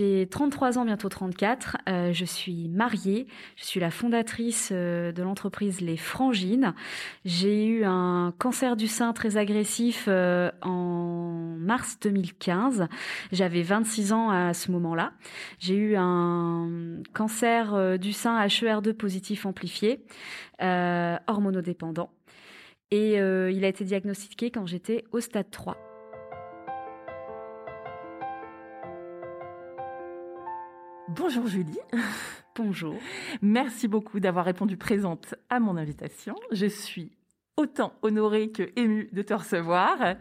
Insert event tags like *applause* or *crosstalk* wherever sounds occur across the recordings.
J'ai 33 ans, bientôt 34. Euh, je suis mariée. Je suis la fondatrice euh, de l'entreprise Les Frangines. J'ai eu un cancer du sein très agressif euh, en mars 2015. J'avais 26 ans à ce moment-là. J'ai eu un cancer du sein HER2 positif amplifié, hormonodépendant. Et il a été diagnostiqué quand j'étais au stade 3. Bonjour Julie. Bonjour. Merci beaucoup d'avoir répondu présente à mon invitation. Je suis autant honorée que émue de te recevoir.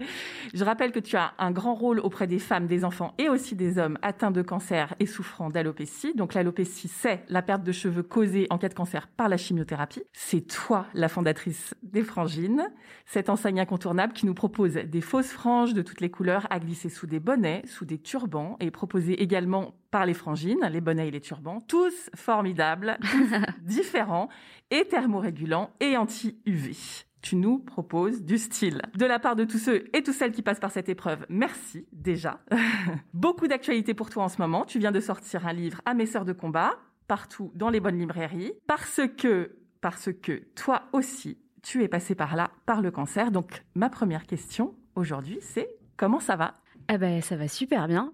Je rappelle que tu as un grand rôle auprès des femmes, des enfants et aussi des hommes atteints de cancer et souffrant d'alopécie. Donc l'alopécie, c'est la perte de cheveux causée en cas de cancer par la chimiothérapie. C'est toi la fondatrice des frangines, cette enseigne incontournable qui nous propose des fausses franges de toutes les couleurs à glisser sous des bonnets, sous des turbans et proposée également par les frangines, les bonnets et les turbans, tous formidables, tous *laughs* différents et thermorégulants et anti-UV tu nous proposes du style. De la part de tous ceux et toutes celles qui passent par cette épreuve, merci déjà. *laughs* Beaucoup d'actualités pour toi en ce moment. Tu viens de sortir un livre à mes sœurs de combat, partout dans les bonnes librairies, parce que, parce que toi aussi, tu es passé par là, par le cancer. Donc, ma première question aujourd'hui, c'est comment ça va? Eh ben, ça va super bien,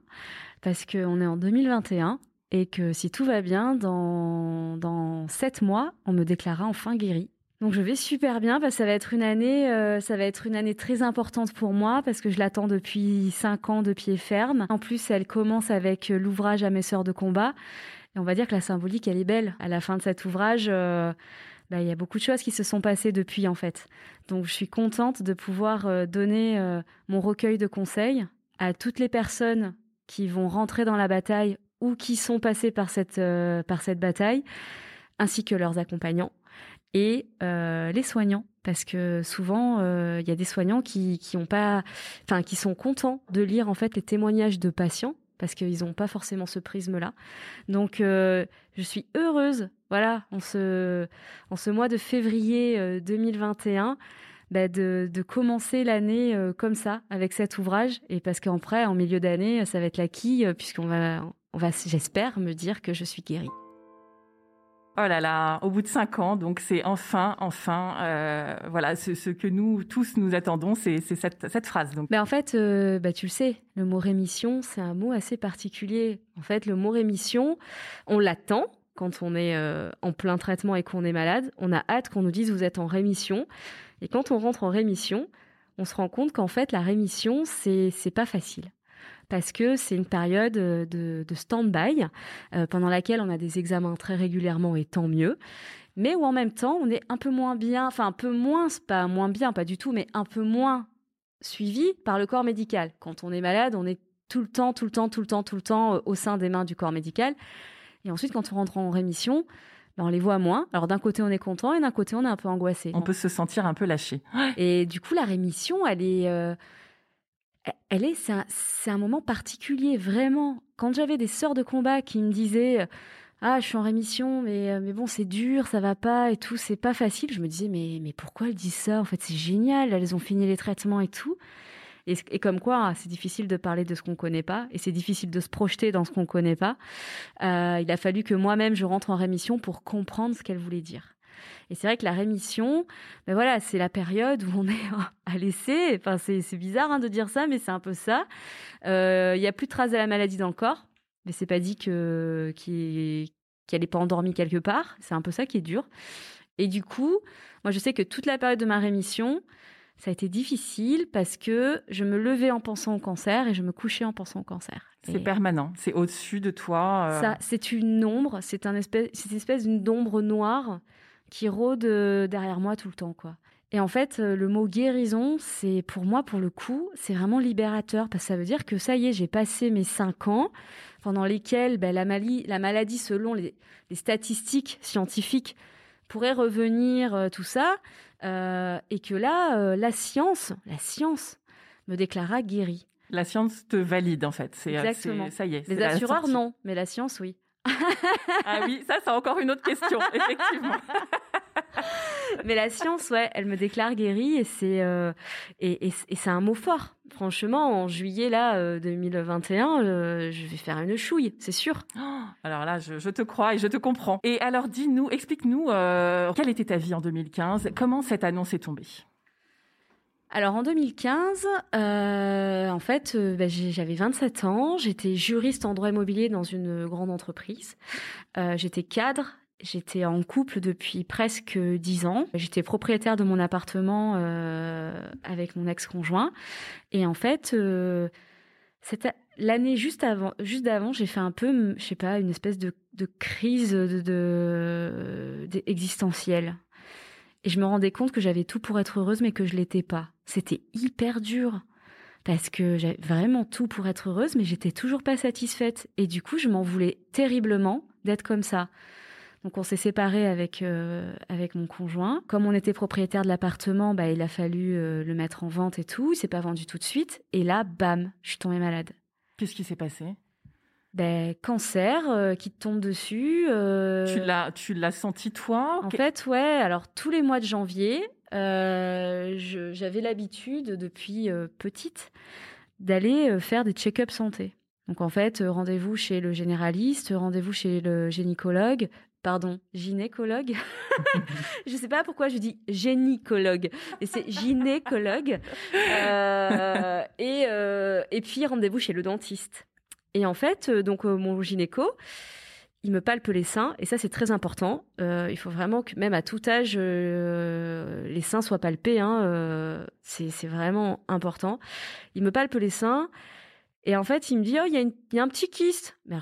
parce qu'on est en 2021 et que si tout va bien, dans, dans 7 mois, on me déclarera enfin guérie. Donc je vais super bien parce que ça va être une année, euh, ça va être une année très importante pour moi parce que je l'attends depuis cinq ans de pied ferme. En plus, elle commence avec euh, l'ouvrage à mes sœurs de combat. Et on va dire que la symbolique, elle est belle. À la fin de cet ouvrage, euh, bah, il y a beaucoup de choses qui se sont passées depuis en fait. Donc je suis contente de pouvoir donner mon recueil de conseils à toutes les personnes qui vont rentrer dans la bataille ou qui sont passées par cette par cette bataille, ainsi que leurs accompagnants et euh, les soignants. Parce que souvent euh, il y a des soignants qui qui pas qui sont contents de lire en fait les témoignages de patients parce qu'ils n'ont pas forcément ce prisme là donc euh, je suis heureuse voilà en ce en ce mois de février 2021 bah de, de commencer l'année comme ça avec cet ouvrage. Et parce qu'après en milieu d'année ça va être la quille puisqu'on va on va j'espère me dire que je suis guérie Oh là là, au bout de cinq ans, donc c'est enfin, enfin, euh, voilà, ce, que nous tous nous attendons, c'est cette, phrase. Donc. Mais en fait, euh, bah, tu le sais, le mot rémission, c'est un mot assez particulier. En fait, le mot rémission, on l'attend quand on est euh, en plein traitement et qu'on est malade. On a hâte qu'on nous dise vous êtes en rémission. Et quand on rentre en rémission, on se rend compte qu'en fait, la rémission, c'est pas facile parce que c'est une période euh, de, de stand-by euh, pendant laquelle on a des examens très régulièrement et tant mieux mais où en même temps on est un peu moins bien, enfin un peu moins, pas moins bien, pas du tout, mais un peu moins suivi par le corps médical. Quand on est malade, on est tout le temps, tout le temps, tout le temps, tout le temps euh, au sein des mains du corps médical. Et ensuite, quand on rentre en rémission, ben on les voit moins. Alors d'un côté, on est content et d'un côté, on est un peu angoissé. On peut se sentir un peu lâché. Et du coup, la rémission, elle est, elle est, c'est un, moment particulier, vraiment. Quand j'avais des sœurs de combat qui me disaient, ah, je suis en rémission, mais, euh, mais bon, c'est dur, ça va pas et tout, c'est pas facile. Je me disais, mais, mais pourquoi elles disent ça? En fait, c'est génial, elles ont fini les traitements et tout. Et, comme quoi, c'est difficile de parler de ce qu'on connaît pas et c'est difficile de se projeter dans ce qu'on connaît pas. Euh, il a fallu que moi-même je rentre en rémission pour comprendre ce qu'elle voulait dire. Et c'est vrai que la rémission, ben voilà, c'est la période où on *laughs* est à laisser. Enfin, c'est bizarre hein, de dire ça, mais c'est un peu ça. Euh, il y a plus de traces de la maladie dans le corps, mais c'est pas dit que qu'elle n'est pas endormie quelque part. C'est un peu ça qui est dur. Et du coup, moi, je sais que toute la période de ma rémission, ça a été difficile parce que je me levais en pensant au cancer et je me couchais en pensant au cancer. C'est permanent, c'est au-dessus de toi. Euh. Ça, c'est une ombre, c'est un espèce, c'est une espèce d'ombre noire qui rôde euh, derrière moi tout le temps, quoi. Et en fait, le mot guérison, c'est pour moi, pour le coup, c'est vraiment libérateur parce que ça veut dire que ça y est, j'ai passé mes cinq ans pendant lesquels ben, la, la, maladie, selon les, statistiques scientifiques, pourrait revenir, tout ça, et que là, la science, la science me déclara guérie. La science te valide en fait. C'est, Exactement. ça y est. Les assureurs non, mais la science oui. Ah oui, ça c'est encore une autre question, *laughs* effectivement. mais la science, ouais, elle me déclare guérie et c'est euh, et, c'est un mot fort. Franchement, en juillet là 2021, euh, euh, je vais faire une chouille, c'est sûr. Oh, alors là, je, je, te crois et je te comprends. Et alors, dis-nous, explique-nous quelle était ta vie en 2015, comment cette annonce est tombée? Alors en 2015, euh, en fait, euh, bah, j'avais 27 ans, j'étais juriste en droit immobilier dans une grande entreprise, euh, j'étais cadre, j'étais en couple depuis presque 10 ans, j'étais propriétaire de mon appartement avec mon ex-conjoint, et en fait, l'année juste avant, juste d'avant, j'ai fait un peu, je sais pas, une espèce de, crise de, existentielle. Et je me rendais compte que j'avais tout pour être heureuse, mais que je l'étais pas. C'était hyper dur parce que j'avais vraiment tout pour être heureuse, mais j'étais toujours pas satisfaite. Et du coup, je m'en voulais terriblement d'être comme ça. Donc on s'est séparés avec euh, avec mon conjoint. Comme on était propriétaire de l'appartement, bah il a fallu euh, le mettre en vente et tout. Il s'est pas vendu tout de suite. Et là, bam, je suis tombée malade. Qu'est-ce qui s'est passé? Ben, cancer euh, qui te tombe dessus. Tu l'as, tu l'as senti toi? En fait, ouais. Alors tous les mois de janvier, euh, j'avais l'habitude depuis euh, petite d'aller euh, faire des check-up santé. Donc en fait, rendez-vous chez le généraliste, rendez-vous chez le gynécologue, pardon, gynécologue? *laughs* je sais pas pourquoi je dis gynécologue, et c'est gynécologue. et, et puis rendez-vous chez le dentiste. Et en fait, donc mon gynéco, il me palpe les seins et ça c'est très important. Euh, il faut vraiment que même à tout âge euh, les seins soient palpés. Hein, euh, c'est vraiment important. Il me palpe les seins et en fait il me dit oh il y, a un petit kyste. Mais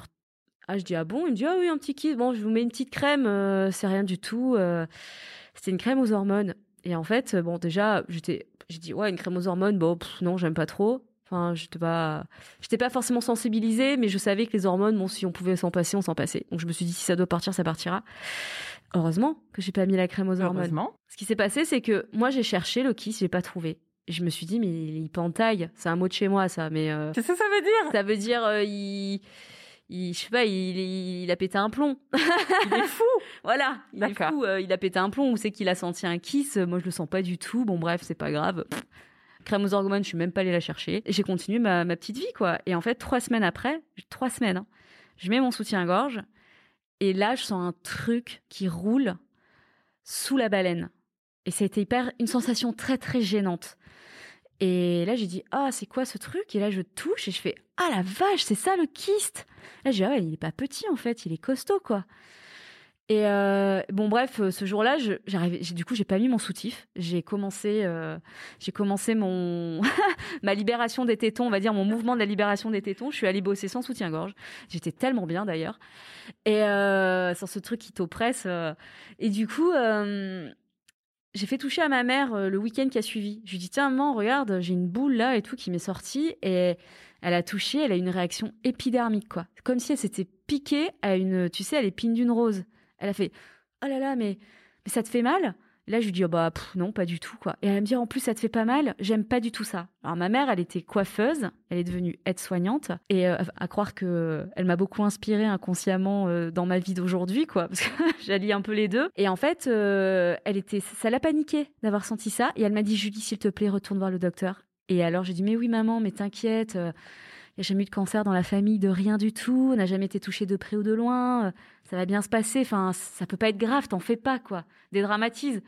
ah je dis ah bon? Il me dit ah oui un petit kyste. Bon je vous mets une petite crème c'est rien du tout. C'était une crème aux hormones et en fait bon déjà j'étais j'ai dit ouais une crème aux hormones? Bon non j'aime pas trop. Enfin, j'étais pas, j'étais pas forcément sensibilisée, mais je savais que les hormones, bon, si on pouvait s'en passer, on s'en passait. Donc je me suis dit, si ça doit partir, ça partira. Heureusement que j'ai pas mis la crème aux hormones. Ce qui s'est passé, c'est que moi, j'ai cherché le kiss, j'ai pas trouvé. je me suis dit, mais il pentaille. C'est un mot de chez moi, ça. Mais euh, qu'est-ce que ça veut dire? Ça veut dire, euh, il, il, je sais pas, il, il, a pété un plomb. il est fou. *laughs* voilà, il est fou. Euh, il a pété un plomb. Ou c'est qu'il a senti un kiss Moi, je le sens pas du tout. Bon, bref, c'est pas grave. Crème aux hormones, je suis même pas allée la chercher. J'ai continué ma, petite vie, quoi. Et en fait, trois semaines après, trois semaines, hein, je mets mon soutien-gorge et là, je sens un truc qui roule sous la baleine. Et ça a été hyper, une sensation très, très gênante. Et là, j'ai dit, ah, c'est quoi ce truc? Et là, je touche et je fais, ah la vache, c'est ça le kyste Là, j'ai dit, ah il est pas petit en fait, il est costaud, quoi. Et euh, bon, bref, euh, ce jour-là, du coup, j'ai pas mis mon soutif. J'ai commencé, euh, commencé mon *laughs* ma libération des tétons, on va dire mon mouvement de la libération des tétons. Je suis allée bosser sans soutien-gorge. J'étais tellement bien d'ailleurs. Et sans ce truc qui t'oppresse. et du coup, j'ai fait toucher à ma mère le week-end qui a suivi. Je lui dis tiens maman, regarde, j'ai une boule là et tout qui m'est sortie et elle a touché, elle a une réaction épidermique quoi, comme si elle s'était piquée à une, tu sais, à l'épine d'une rose. Elle a fait Oh là là, mais, ça te fait mal? Là, je lui dis oh bah non, pas du tout quoi. Et elle me dit en plus ça te fait pas mal, j'aime pas du tout ça. Alors ma mère, elle était coiffeuse, elle est devenue aide-soignante et euh, à croire que elle m'a beaucoup inspirée inconsciemment euh, dans ma vie d'aujourd'hui quoi, *laughs* parce que j'allie un peu les deux. Et en fait, euh, elle était, ça l'a paniqué d'avoir senti ça et elle m'a dit Julie, s'il te plaît, retourne voir le docteur. Et alors j'ai dit mais oui maman, mais t'inquiète. Il n'y a jamais eu de cancer dans la famille, de rien du tout. On n'a jamais été touché de près ou de loin. Euh, ça va bien se passer. Enfin, ça peut pas être grave. T'en fais pas, quoi. Dédramatise.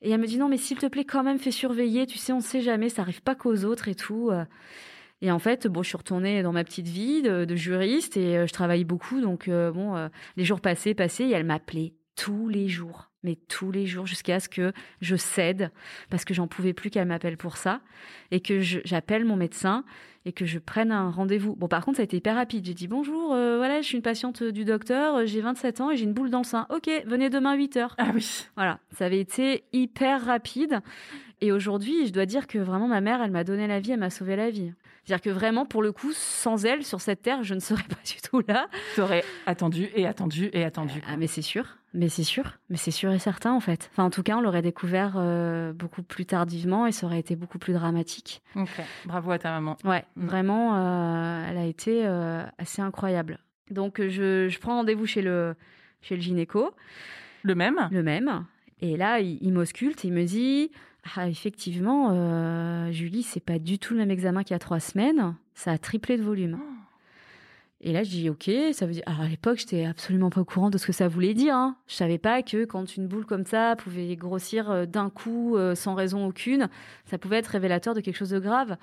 Et elle me dit non, mais s'il te plaît, quand même, fais surveiller. Tu sais, on ne sait jamais. Ça arrive pas qu'aux autres et tout. Euh. Et en fait, bon, je suis retournée dans ma petite vie de, juriste et euh, je travaille beaucoup. Donc, bon, les jours passés, passés, et elle m'appelait tous les jours mais tous les jours jusqu'à ce que je cède parce que j'en pouvais plus qu'elle m'appelle pour ça et que j'appelle mon médecin et que je prenne un rendez-vous. Bon, par contre, ça a été hyper rapide. J'ai dit bonjour, voilà, je suis une patiente du docteur, j'ai 27 ans et j'ai une boule dans le sein. Ok, venez demain 8 heures. Ah oui. Voilà, ça avait été hyper rapide. Et aujourd'hui, je dois dire que vraiment ma mère, elle m'a donné la vie, elle m'a sauvé la vie. C'est-à-dire que vraiment, pour le coup, sans elle, sur cette terre, je ne serais *laughs* pas du tout là. Tu aurais attendu et attendu et attendu. Ah, mais c'est sûr, mais c'est sûr, mais c'est sûr et certain en fait. Enfin, en tout cas, on l'aurait découvert euh, beaucoup plus tardivement et ça aurait été beaucoup plus dramatique. Ok, bravo à ta maman. Ouais, mm. vraiment, euh, elle a été euh, assez incroyable. Donc, je, je prends rendez-vous chez le, chez le gynéco. Le même? Le même. Et là, il, il m'ausculte, il me dit ah, effectivement, euh, Julie, c'est pas du tout le même examen qu'il y a trois semaines. Ça a triplé de volume. Oh. Et là, je dis OK, ça veut dire. Alors à l'époque, j'étais absolument pas au courant de ce que ça voulait dire. Hein. Je savais pas que quand une boule comme ça pouvait grossir euh, d'un coup, euh, sans raison aucune, ça pouvait être révélateur de quelque chose de grave.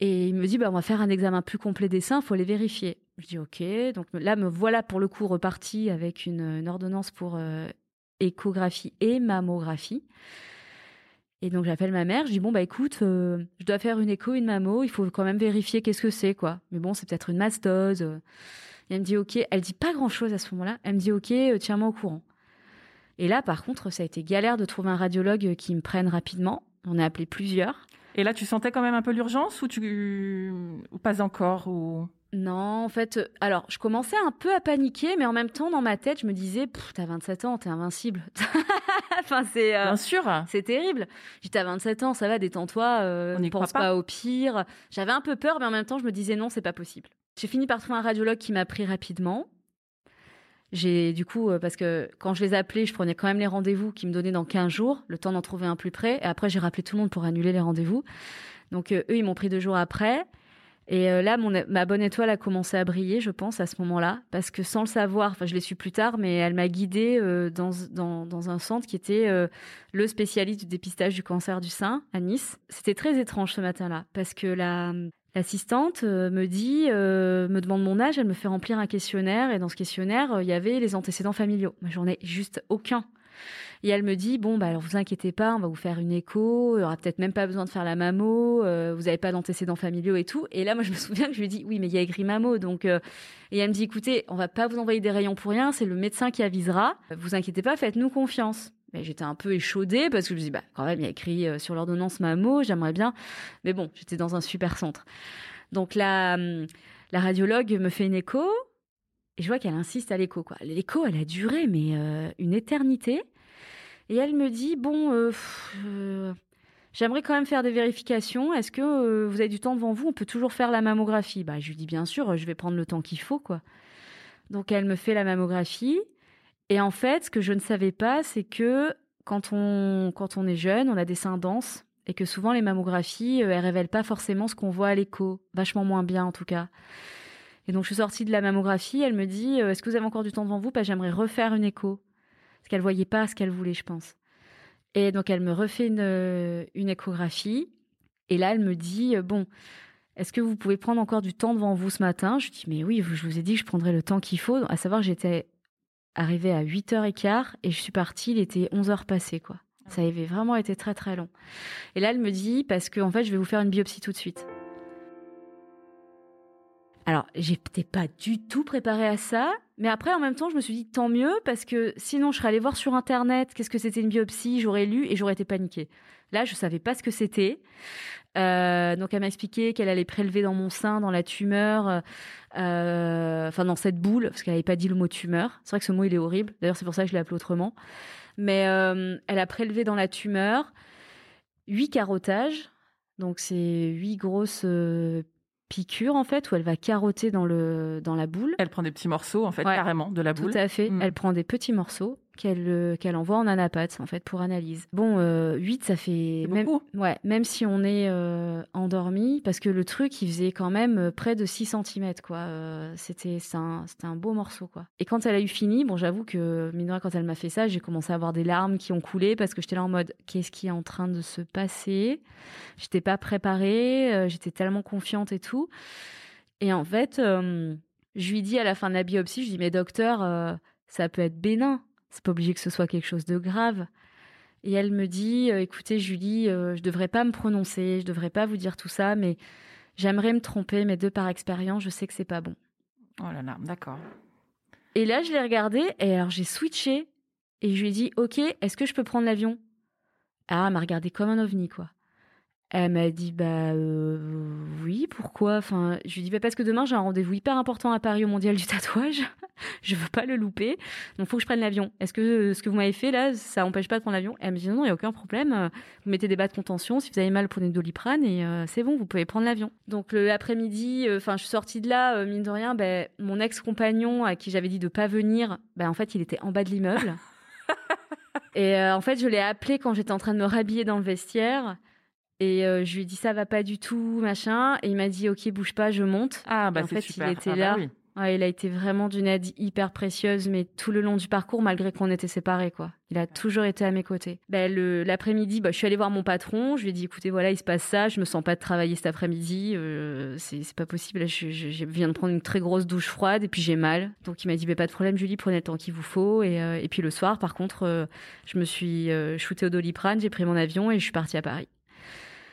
Et il me dit, bah, on va faire un examen plus complet des seins, faut les vérifier. Je dis OK. Donc là, me voilà pour le coup reparti avec une, ordonnance pour échographie et mammographie. Et donc j'appelle ma mère, je dis bon bah écoute, euh, je dois faire une écho, une mammo, il faut quand même vérifier qu'est-ce que c'est quoi. Mais bon, c'est peut-être une mastose. Et elle me dit ok, elle dit pas grand-chose à ce moment-là. Elle me dit ok, euh, tiens-moi au courant. Et là par contre, ça a été galère de trouver un radiologue qui me prenne rapidement. On a appelé plusieurs. Et là, tu sentais quand même un peu l'urgence ou tu ou pas encore ou? Non, en fait, euh, alors je commençais un peu à paniquer, mais en même temps, dans ma tête, je me disais, t'as 27 ans, t'es invincible. *laughs* enfin, c'est. Euh, Bien sûr. C'est terrible. J'étais à 27 ans, ça va, détends-toi, euh, on ne pense pas. au pire. J'avais un peu peur, mais en même temps, je me disais, non, c'est pas possible. J'ai fini par trouver un radiologue qui m'a pris rapidement. J'ai du coup, parce que quand je les appelais, je prenais quand même les rendez-vous qui me donnaient dans 15 jours, le temps d'en trouver un plus près. Et après, j'ai rappelé tout le monde pour annuler les rendez-vous. Donc, eux, ils m'ont pris deux jours après. Et euh, là, ma bonne étoile a commencé à briller, je pense, à ce moment-là, parce que sans le savoir, enfin, je l'ai su plus tard, mais elle m'a guidée euh, dans, dans, un centre qui était euh, le spécialiste du dépistage du cancer du sein à Nice. C'était très étrange ce matin-là, parce que la, L'assistante me dit, me demande mon âge, elle me fait remplir un questionnaire et dans ce questionnaire, il y avait les antécédents familiaux. J'en ai juste aucun. Et elle me dit bon bah alors vous inquiétez pas, on va vous faire une écho, il y aura peut-être même pas besoin de faire la mammo, euh, vous n'avez pas d'antécédents familiaux et tout. Et là moi je me souviens que je lui dis oui mais il y a écrit mammo donc euh, et elle me dit écoutez on va pas vous envoyer des rayons pour rien, c'est le médecin qui avisera. Vous inquiétez pas, faites-nous confiance. Mais j'étais un peu échaudée parce que je me dis bah quand même il y a écrit euh, sur l'ordonnance mammo, j'aimerais bien. Mais bon j'étais dans un super centre. Donc la hum, la radiologue me fait une écho. Et je vois qu'elle insiste à l'écho. L'écho, elle a duré, mais une éternité. Et elle me dit bon, euh, euh, j'aimerais quand même faire des vérifications. Est-ce que euh, vous avez du temps devant vous? On peut toujours faire la mammographie. Bah, je lui dis bien sûr, je vais prendre le temps qu'il faut, quoi. Donc elle me fait la mammographie. Et en fait, ce que je ne savais pas, c'est que quand on, quand on est jeune, on a des seins denses et que souvent les mammographies, elles révèlent pas forcément ce qu'on voit à l'écho, vachement moins bien en tout cas. Et donc je suis sortie de la mammographie, elle me dit Est-ce que vous avez encore du temps devant vous? Bah, J'aimerais refaire une écho parce qu'elle voyait pas ce qu'elle voulait, je pense. Et donc elle me refait une, une échographie, et là elle me dit euh, bon, est-ce que vous pouvez prendre encore du temps devant vous ce matin? Je dis mais oui, je vous ai dit que je prendrais le temps qu'il faut. À savoir, j'étais arrivée à 8h15 et je suis partie, il était 11h passé quoi. Ça avait vraiment été très très long. Et là, elle me dit parce qu'en en fait, je vais vous faire une biopsie tout de suite. Alors, j'étais pas du tout préparée à ça, mais après, en même temps, je me suis dit tant mieux parce que sinon, je serais allée voir sur internet qu'est-ce que c'était une biopsie, j'aurais lu et j'aurais été paniquée. Là, je savais pas ce que c'était. Euh, donc, elle m'a expliqué qu'elle allait prélever dans mon sein, dans la tumeur, euh, enfin dans cette boule, parce qu'elle n'avait pas dit le mot tumeur. C'est vrai que ce mot il est horrible. D'ailleurs, c'est pour ça que je l'ai appelé autrement. Mais euh, elle a prélevé dans la tumeur huit carottages. Donc, c'est huit grosses piqûre en fait où elle va carotter dans le dans la boule. Elle prend des petits morceaux en fait carrément de la boule. Tout à fait. Mm. Elle prend des petits morceaux qu'elle euh, qu'elle envoie en anapathe en fait pour analyse. Bon, euh, 8 ça fait même ouais, même si on est euh, endormi parce que le truc il faisait quand même euh, près de 6 cm quoi. c'était un un beau morceau quoi. Et quand elle a eu fini, bon, j'avoue que mine quand elle m'a fait ça, j'ai commencé à avoir des larmes qui ont coulé parce que j'étais là en mode qu'est-ce qui est en train de se passer? J'étais pas préparée, j'étais tellement confiante et tout. Et en fait, je lui dis à la fin de la biopsie, je dis mais docteur, ça peut être bénin c'est pas obligé que ce soit quelque chose de grave. Et elle me dit, euh, écoutez Julie, euh, je devrais pas me prononcer, je devrais pas vous dire tout ça, mais J'aimerais me tromper, mais de par expérience, je sais que c'est pas bon. Oh là là, d'accord. Et là, je l'ai regardé et alors j'ai switché et je lui ai dit Ok, est-ce que je peux prendre l'avion? Ah, elle m'a regardé comme un ovni, quoi. Elle m'a dit bah euh, oui pourquoi? Enfin je lui dis bah parce que demain j'ai un rendez-vous hyper important à Paris au mondial du *laughs* tatouage. Je veux pas le louper. Donc faut que je prenne l'avion. Est-ce que euh, ce que vous m'avez fait là ça empêche pas de prendre l'avion? Elle me dit non il y a aucun problème. Vous mettez des bas de contention. Si vous avez mal prenez de doliprane et euh, c'est bon vous pouvez prendre l'avion. Donc l'après-midi enfin je suis sortie de là mine de rien ben mon ex-compagnon à qui j'avais dit de pas venir ben en fait il était en bas de l'immeuble. *laughs* Et en fait je l'ai appelé quand j'étais en train de me rhabiller dans le vestiaire et euh, je lui ai dit ça va pas du tout, machin. Et il m'a dit ok bouge pas, je monte. Ah bah en fait super. il était Ah, là. bah oui. Ouais, il a été vraiment d'une aide hyper précieuse, mais tout le long du parcours, malgré qu'on était séparés, quoi. Il a toujours été à mes côtés. Ben, l'après-midi, bah, je suis allée voir mon patron. Je lui ai dit, écoutez, voilà, il se passe ça. Je me sens pas de travailler cet après-midi. Euh, c'est, pas possible. Là, je, je- je viens de prendre une très grosse douche froide et puis j'ai mal. Donc il m'a dit, pas de problème, Julie, prenez le temps qu'il vous faut. Et, euh, et puis le soir, par contre, euh, je me suis shootée au doliprane, j'ai pris mon avion et je suis partie à Paris.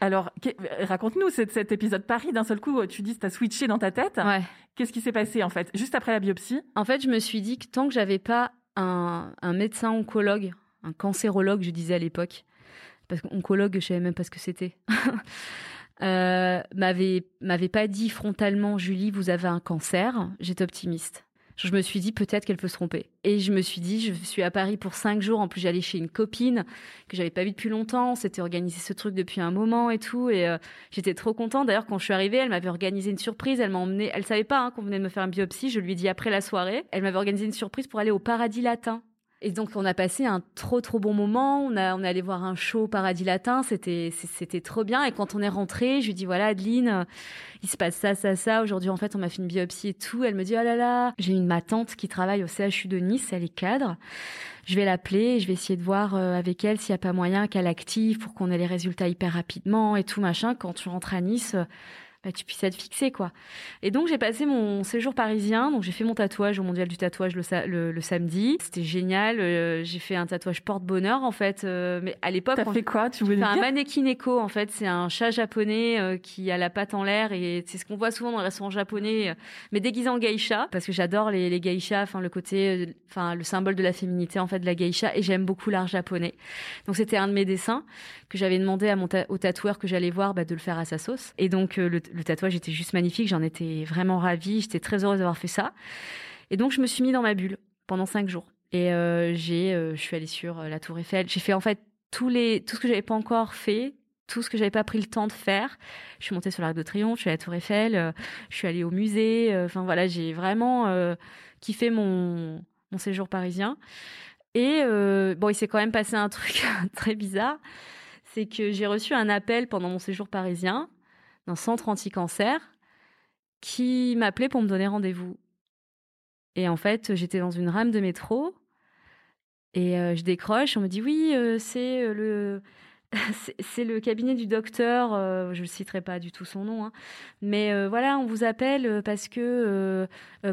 Alors qu'est- raconte-nous cet, cet épisode Paris. D'un seul coup, tu dis que t'as switché dans ta tête. Ouais. Qu'est-ce qui s'est passé en fait? Juste après la biopsie? En fait, je me suis dit que tant que j'avais pas un, un médecin oncologue, un cancérologue, je disais à l'époque, parce qu'oncologue, je savais même pas ce que c'était, *laughs* euh, m'avait m'avait pas dit frontalement, Julie, vous avez un cancer, j'étais optimiste. Je me suis dit peut-être qu'elle peut se tromper. Et je me suis dit, je suis à Paris pour cinq jours. En plus, j'allais chez une copine que j'avais pas vue depuis longtemps. On s'était organisé ce truc depuis un moment et tout. Et euh, j'étais trop contente. D'ailleurs, quand je suis arrivée, elle m'avait organisé une surprise. Elle m'a emmenée. Elle savait pas hein, qu'on venait de me faire une biopsie. Je lui ai dit après la soirée. Elle m'avait organisé une surprise pour aller au Paradis Latin. Et donc, on a passé un trop, trop bon moment. On, a, on est allé voir un show au Paradis Latin. C'était, c'était trop bien. Et quand on est rentré, je lui dis voilà, Adeline, euh, il se passe ça, ça, ça. Aujourd'hui, en fait, on m'a fait une biopsie et tout. Elle me dit oh là là, j'ai une ma tante qui travaille au CHU de Nice. Elle est cadre. Je vais l'appeler. et Je vais essayer de voir euh, avec elle s'il n'y a pas moyen qu'elle active pour qu'on ait les résultats hyper rapidement et tout machin. Quand tu rentres à Nice. Bah, tu puisses être fixé quoi. Et donc j'ai passé mon séjour parisien, donc j'ai fait mon tatouage au mondial du tatouage le, sa- le- le samedi. C'était génial. euh, j'ai fait un tatouage porte-bonheur en fait, euh, mais à l'époque T'as fait quoi Tu voulais nous un dire manekineko en fait, c'est un chat japonais euh, qui a la patte en l'air et c'est ce qu'on voit souvent dans les restaurants japonais, mais déguisé en geisha parce que j'adore les, les geishas, enfin le côté, enfin le symbole de la féminité en fait de la geisha et j'aime beaucoup l'art japonais. Donc c'était un de mes dessins que j'avais demandé à mon ta- au tatoueur que j'allais voir bah, de le faire à sa sauce et donc le, le tatouage était juste magnifique, j'en étais vraiment ravie, j'étais très heureuse d'avoir fait ça et donc je me suis mis dans ma bulle pendant cinq jours et euh, j'ai, euh, je suis allée sur euh, la Tour Eiffel, j'ai fait en fait tous les, tout ce que j'avais pas encore fait, tout ce que j'avais pas pris le temps de faire. Je suis montée sur l'Arc de Triomphe, je suis à la Tour Eiffel, je suis allée au musée. Enfin voilà, j'ai vraiment kiffé mon, séjour parisien. Et bon, il s'est quand même passé un *laughs* truc très bizarre, c'est que j'ai reçu un appel pendant mon séjour parisien d'un centre anti-cancer qui m'appelait pour me donner rendez-vous. Et en fait, j'étais dans une rame de métro et euh, je décroche, on me dit oui, euh, c'est euh, le *laughs* c'est- le cabinet du docteur, je ne citerai pas du tout son nom, hein, mais voilà, on vous appelle parce que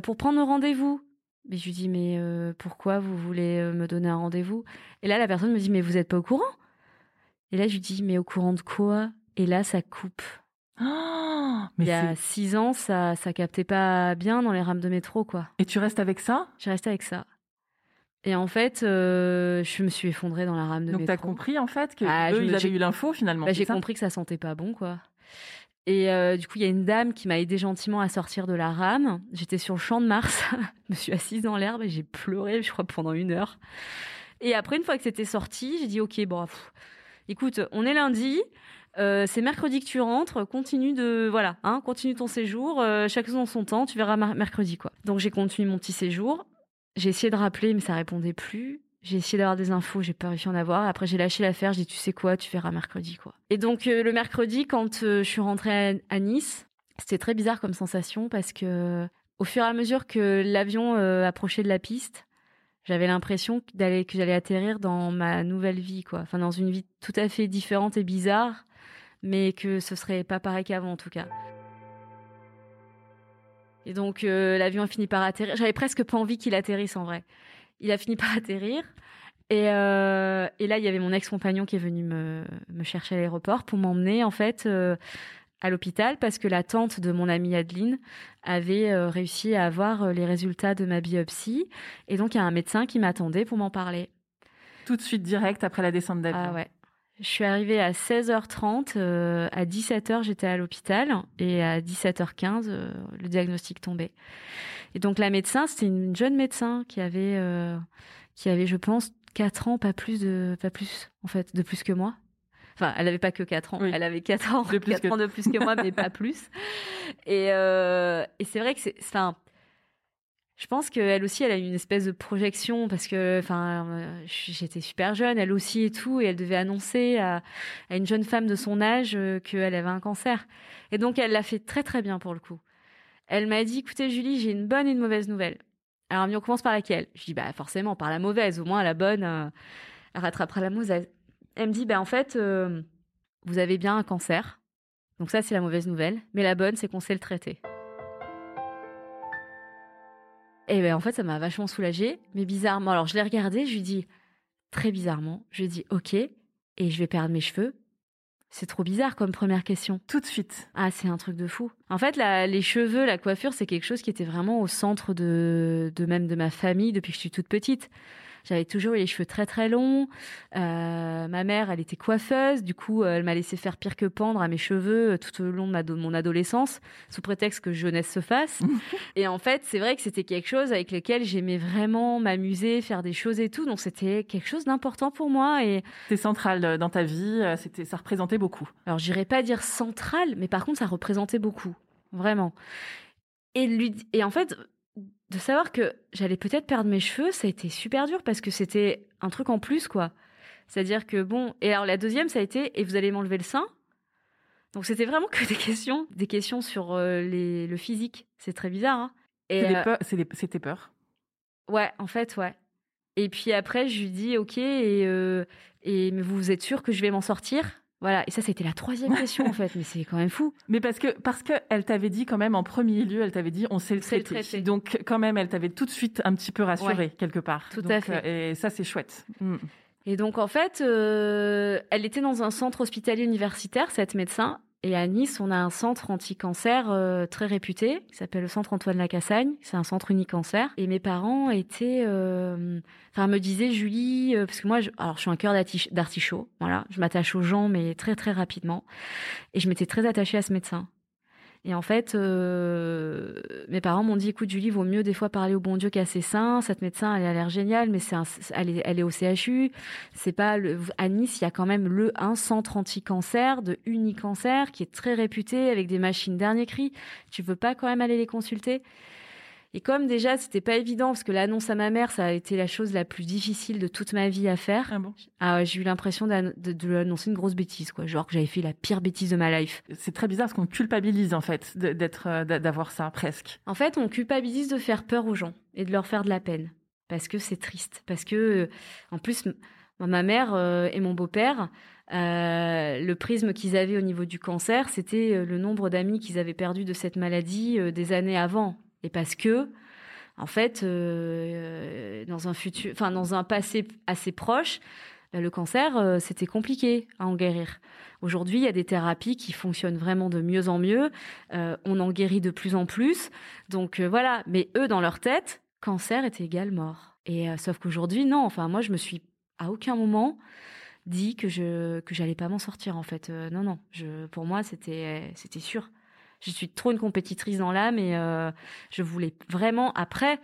pour prendre rendez-vous. Mais je lui dis mais pourquoi vous voulez me donner un rendez-vous? Et là la personne me dit mais vous n'êtes pas au courant? Et là je lui dis mais au courant de quoi? Et là ça coupe. Oh, mais Il y a six ans ça ça captait pas bien dans les rames de métro quoi. Et tu restes avec ça? J'ai resté avec ça. Et en fait, euh, je me suis effondrée dans la rame de Donc métro. t'as compris en fait que Ah, je eux, me- ils avaient j'ai- eu l'info finalement. Bah, j'ai compris que ça sentait pas bon, quoi. Et euh, du coup, il y a une dame qui m'a aidé gentiment à sortir de la rame. J'étais sur le champ de Mars, *laughs* je me suis assise dans l'herbe et j'ai pleuré, je crois, pendant une heure. Et après, une fois que c'était sorti, j'ai dit ok, bon, pff, écoute, on est lundi. Euh, c'est mercredi que tu rentres, continue de voilà, hein, continue ton séjour, euh, chaque chose son temps, tu verras mercredi quoi. Donc j'ai continué mon petit séjour, j'ai essayé de rappeler mais ça répondait plus. J'ai essayé d'avoir des infos, j'ai pas réussi à en avoir. Après, j'ai lâché l'affaire, j'ai dit, tu sais quoi, tu verras mercredi, quoi. Et donc, euh, le mercredi, quand euh, je suis rentrée à, à Nice, c'était très bizarre comme sensation parce que, au fur et à mesure que l'avion approchait de la piste, j'avais l'impression d'aller que j'allais atterrir dans ma nouvelle vie, quoi. Enfin, dans une vie tout à fait différente et bizarre, mais que ce serait pas pareil qu'avant, en tout cas. Et donc, euh, l'avion a fini par atterrir. J'avais presque pas envie qu'il atterrisse, en vrai. Il a fini *laughs* par atterrir. Et, euh, et là, il y avait mon ex-compagnon qui est venu me, me chercher à l'aéroport pour m'emmener, en fait, euh, à l'hôpital parce que la tante de mon amie Adeline avait réussi à avoir les résultats de ma biopsie. Et donc, il y a un médecin qui m'attendait pour m'en parler. Tout de suite, direct après la descente d'avion. Ah ouais. Je suis arrivée à 16h30. à 17h, j'étais à l'hôpital. Et à 17h15, le diagnostic tombait. Et donc, la médecin, c'était une jeune médecin qui avait, qui avait, je pense, 4 ans, pas plus de, pas plus, en fait, de plus que moi. Enfin, elle n'avait pas que 4 ans, elle avait 4 ans, de plus, 4 que... ans de plus que moi, mais pas *laughs* plus. Et, euh, et c'est vrai que c'est, enfin, je pense qu'elle aussi, elle a eu une espèce de projection parce que, enfin, euh, j'étais super jeune, elle aussi et tout, et elle devait annoncer à, une jeune femme de son âge euh, qu'elle avait un cancer. Et donc, elle l'a fait très très bien pour le coup. Elle m'a dit, écoutez Julie, j'ai une bonne et une mauvaise nouvelle. Alors, on commence par laquelle? Je dis, bah forcément, par la mauvaise. Au moins, la bonne, elle rattrapera la mauvaise. Elle me dit, ben en fait, euh, vous avez bien un cancer. Donc ça, c'est la mauvaise nouvelle. Mais la bonne, c'est qu'on sait le traiter. Et ben en fait, ça m'a vachement soulagée. Mais bizarrement, alors je l'ai regardé, je lui dis, très bizarrement, je lui dis, ok, et je vais perdre mes cheveux? C'est trop bizarre comme première question. Tout de suite. Ah, c'est un truc de fou. En fait, les cheveux, la coiffure, c'est quelque chose qui était vraiment au centre de, de même de ma famille depuis que je suis toute petite. J'avais toujours eu les cheveux très très longs. Euh, ma mère, elle était coiffeuse. Du coup, elle m'a laissé faire pire que pendre à mes cheveux euh, tout au long de mon adolescence, sous prétexte que jeunesse se fasse. *laughs* et en fait, c'est vrai que c'était quelque chose avec lequel j'aimais vraiment m'amuser, faire des choses et tout. Donc, c'était quelque chose d'important pour moi. Et c'était central euh, dans ta vie. C'était, ça représentait beaucoup. Alors, j'irais pas dire central, mais par contre, ça représentait beaucoup, vraiment. Et, lui, et en fait, de savoir que j'allais peut-être perdre mes cheveux, ça a été super dur parce que c'était un truc en plus, quoi. C'est-à-dire que bon, et alors la deuxième, ça a été, et vous allez m'enlever le sein? Donc c'était vraiment que des questions, des questions sur euh, les, le physique. C'est très bizarre, hein et C'était peur? Ouais, en fait, ouais. Et puis après, je lui dis, ok, et, euh, et mais vous êtes sûr que je vais m'en sortir? Voilà, et ça c'était la troisième *laughs* question en fait, mais c'est quand même fou. Mais parce que parce que elle t'avait dit quand même en premier lieu, elle t'avait dit on sait le traiter. Donc quand même, elle t'avait tout de suite un petit peu rassurée quelque part. Tout à fait. Euh, et ça c'est chouette. Mm. Et donc en fait, euh, elle était dans un centre hospitalier universitaire, cette médecin, et à Nice, on a un centre anti-cancer euh, très réputé, qui s'appelle le Centre Antoine Lacassagne. C'est un centre unicancer. Et mes parents étaient, euh, enfin, me disaient Julie, euh, parce que moi, je, alors je suis un cœur d'artichaut, voilà, je m'attache aux gens, mais très très rapidement. Et je m'étais très attachée à ce médecin. Et en fait, euh, mes parents m'ont dit, écoute Julie, vaut mieux des fois parler au bon Dieu qu'à ses saints. Cette médecin, elle a l'air géniale, mais c'est elle, est, au CHU. C'est pas le, à Nice, il y a quand même le un centre anti-cancer de Unicancer qui est très réputé avec des machines dernier cri. Tu veux pas quand même aller les consulter? Et comme déjà, c'était pas évident, parce que l'annonce à ma mère, ça a été la chose la plus difficile de toute ma vie à faire. Ah bon? Ah j'ai eu l'impression de, de, lui annoncer une grosse bêtise, quoi. Genre que j'avais fait la pire bêtise de ma life. C'est très bizarre parce qu'on culpabilise, en fait, d'être, euh, d'avoir ça, presque. En fait, on culpabilise de faire peur aux gens et de leur faire de la peine. Parce que c'est triste. Parce que, euh, en plus, ma mère euh, et mon beau-père, le prisme qu'ils avaient au niveau du cancer, c'était le nombre d'amis qu'ils avaient perdus de cette maladie des années avant et parce que en fait euh, dans un futur enfin dans un passé assez proche bah, le cancer euh, c'était compliqué à en guérir. Aujourd'hui il y a des thérapies qui fonctionnent vraiment de mieux en mieux. Euh, on en guérit de plus en plus. Donc voilà. Mais eux dans leur tête cancer est égal mort. Et sauf qu'aujourd'hui non. Enfin moi je me suis à aucun moment dit que je que j'allais pas m'en sortir en fait. Non non. Pour moi c'était c'était sûr je suis trop une compétitrice dans l'âme et euh, je voulais vraiment. Après,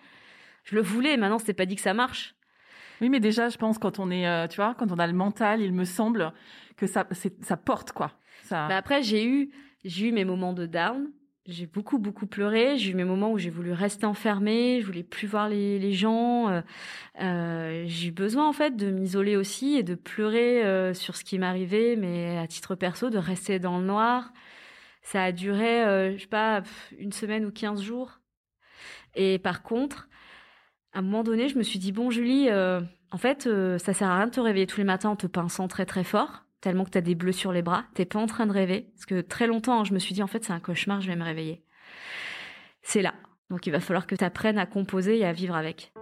je le voulais. Maintenant, c'était pas dit que ça marche. Oui, mais déjà, je pense quand on est, euh, tu vois, quand on a le mental, il me semble que ça, ça porte quoi. Ça... Bah, après, j'ai eu, j'ai eu mes moments de down. J'ai beaucoup, beaucoup pleuré. J'ai eu mes moments où j'ai voulu rester enfermée. Je voulais plus voir les, les gens. Euh, euh j'ai eu besoin, en fait, de m'isoler aussi et de pleurer euh, sur ce qui m'arrivait, mais à titre perso, de rester dans le noir. Ça a duré, euh, je sais pas, une semaine ou 15 jours. Et par contre, à un moment donné, je me suis dit, bon, Julie, euh, en fait, euh, ça sert à rien de te réveiller tous les matins en te pinçant très très fort, tellement que tu as des bleus sur les bras. T'es pas en train de rêver. Parce que très longtemps, je me suis dit, en fait, c'est un cauchemar, je vais me réveiller. C'est là. Donc il va falloir que tu apprennes à composer et à vivre avec.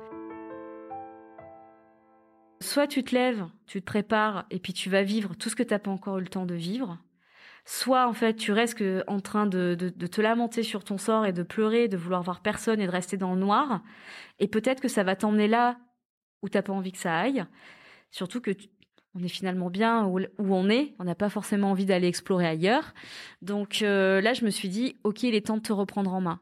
Soit tu te lèves, tu te prépares, et puis tu vas vivre tout ce que tu n'as pas encore eu le temps de vivre, soit en fait tu restes en train de, te lamenter sur ton sort et de pleurer, de vouloir voir personne et de rester dans le noir, et peut-être que ça va t'emmener là où t'as pas envie que ça aille. Surtout que on est finalement bien où, on est, on n'a pas forcément envie d'aller explorer ailleurs. Donc euh, là, je me suis dit, ok, il est temps de te reprendre en main.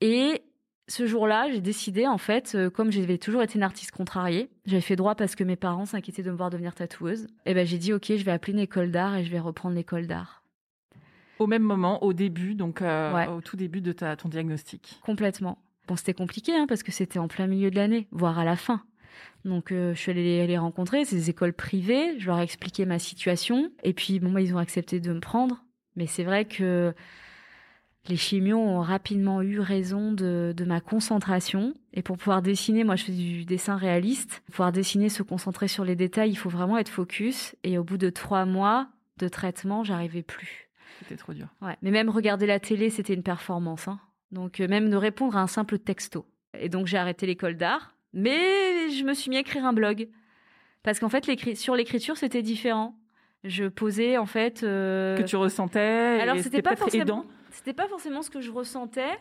Et ce jour-là, j'ai décidé, en fait, euh, comme j'avais toujours été une artiste contrariée, j'avais fait droit parce que mes parents s'inquiétaient de me voir devenir tatoueuse, et ben j'ai dit, ok, je vais appeler une école d'art et je vais reprendre l'école d'art. Au même moment, au début, donc euh, au tout début de ta, ton diagnostic. Complètement. Bon, c'était compliqué, hein, parce que c'était en plein milieu de l'année, voire à la fin. Donc, euh, je suis allée les rencontrer, c'est des écoles privées, je leur ai expliqué ma situation, et puis, bon, bah, ils ont accepté de me prendre. Mais c'est vrai que les chimios ont rapidement eu raison de, ma concentration. Et pour pouvoir dessiner, moi je fais du dessin réaliste. Pour pouvoir dessiner, se concentrer sur les détails, il faut vraiment être focus. Et au bout de trois mois de traitement, j'arrivais plus. C'était trop dur. Ouais. Mais même regarder la télé, c'était une performance. Hein. Donc euh, même de répondre à un simple texto. Et donc j'ai arrêté l'école d'art. Mais je me suis mis à écrire un blog. Parce qu'en fait, sur l'écriture, c'était différent. Je posais en fait. Euh, que tu ressentais. Alors c'était pas forcément. Aidant c'était pas forcément ce que je ressentais.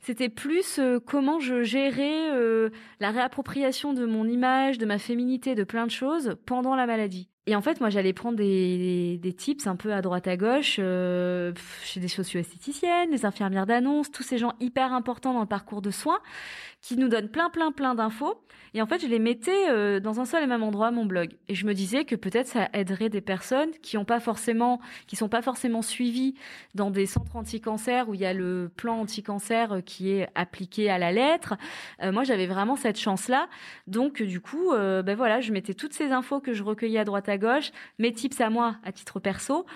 C'était plus euh, comment je gérais euh, la réappropriation de mon image, de ma féminité, de plein de choses pendant la maladie. Et en fait, moi, j'allais prendre des, tips un peu à droite à gauche euh, chez des socio-esthéticiennes, des infirmières d'annonce, tous ces gens hyper importants dans le parcours de soins qui nous donnent plein, plein, plein d'infos. Et en fait, je les mettais euh, dans un seul et même endroit, mon blog. Et je me disais que peut-être ça aiderait des personnes qui ont pas forcément, qui sont pas forcément suivies dans des centres anti-cancer où il y a le plan anti-cancer euh, qui est appliqué à la lettre. Euh, moi, j'avais vraiment cette chance-là. Donc, du coup, ben voilà, je mettais toutes ces infos que je recueillais à droite à gauche, mes tips à moi à titre perso,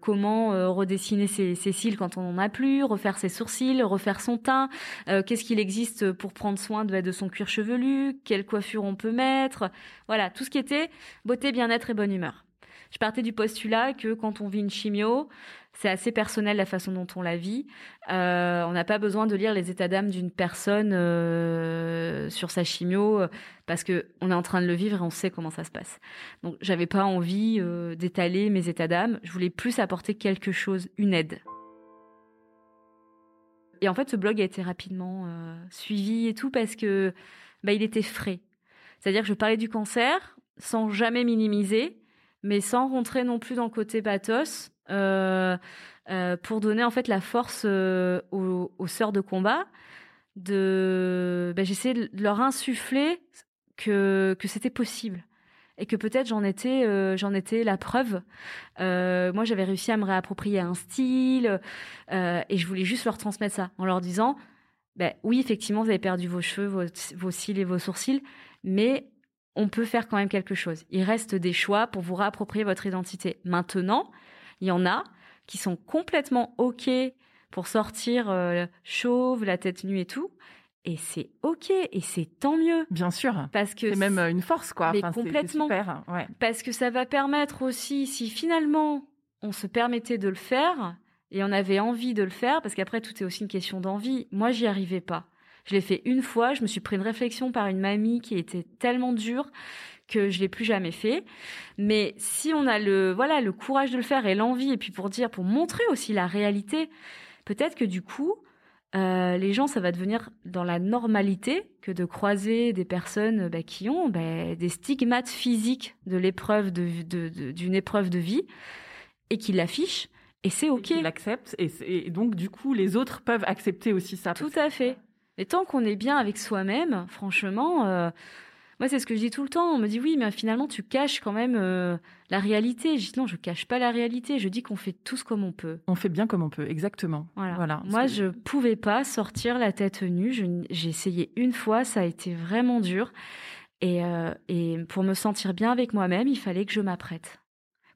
comment redessiner ses, ses, cils quand on en a plus, refaire ses sourcils, refaire son teint, qu'est-ce qu'il existe prendre soin de, de son cuir chevelu, quelle coiffure on peut mettre, voilà, tout ce qui était beauté, bien-être et bonne humeur. Je partais du postulat que quand on vit une chimio, c'est assez personnel la façon dont on la vit. Euh, on n'a pas besoin de lire les états d'âme d'une personne euh, sur sa chimio parce que on est en train de le vivre et on sait comment ça se passe. Donc j'avais pas envie euh, d'étaler mes états d'âme. Je voulais plus apporter quelque chose, une aide. Et en fait, ce blog a été rapidement euh, suivi et tout parce que bah, il était frais. C'est-à-dire que je parlais du cancer sans jamais minimiser, mais sans rentrer non plus dans le côté pathos, euh, euh, pour donner en fait la force aux, sœurs de combat. De, bah, j'essayais de leur insuffler que que c'était possible et que peut-être j'en étais, euh, j'en étais la preuve. Euh, moi, j'avais réussi à me réapproprier un style euh, et je voulais juste leur transmettre ça en leur disant, ben, oui, effectivement, vous avez perdu vos cheveux, vos, vos cils et vos sourcils, mais on peut faire quand même quelque chose. Il reste des choix pour vous réapproprier votre identité. Maintenant, il y en a qui sont complètement OK pour sortir chauve, la tête nue et tout. Et c'est ok, et c'est tant mieux. Bien sûr. Parce que c'est même euh, une force, quoi. Mais complètement. Super, ouais. Parce que ça va permettre aussi, si finalement on se permettait de le faire et on avait envie de le faire, parce qu'après tout est aussi une question d'envie. Moi, j'y arrivais pas. Je l'ai fait une fois. Je me suis pris une réflexion par une mamie qui était tellement dure que je l'ai plus jamais fait. Mais si on a le voilà le courage de le faire et l'envie, et puis pour dire, pour montrer aussi la réalité, peut-être que du coup euh, les gens, ça va devenir dans la normalité que de croiser des personnes bah, qui ont bah, des stigmates physiques de l'épreuve d'une épreuve de vie et qui l'affichent. Et c'est OK. Ils l'acceptent. Et, donc, du coup, les autres peuvent accepter aussi ça. Tout à fait. Et tant qu'on est bien avec soi-même, franchement, euh, moi, c'est ce que je dis tout le temps. On me dit oui, mais finalement, tu caches quand même euh, la réalité. Je dis non, je cache pas la réalité. Je dis qu'on fait tous comme on peut. On fait bien comme on peut, exactement. Voilà. Moi, je pouvais pas sortir la tête nue. J'ai essayé une fois, ça a été vraiment dur. Et, euh, et pour me sentir bien avec moi-même, il fallait que je m'apprête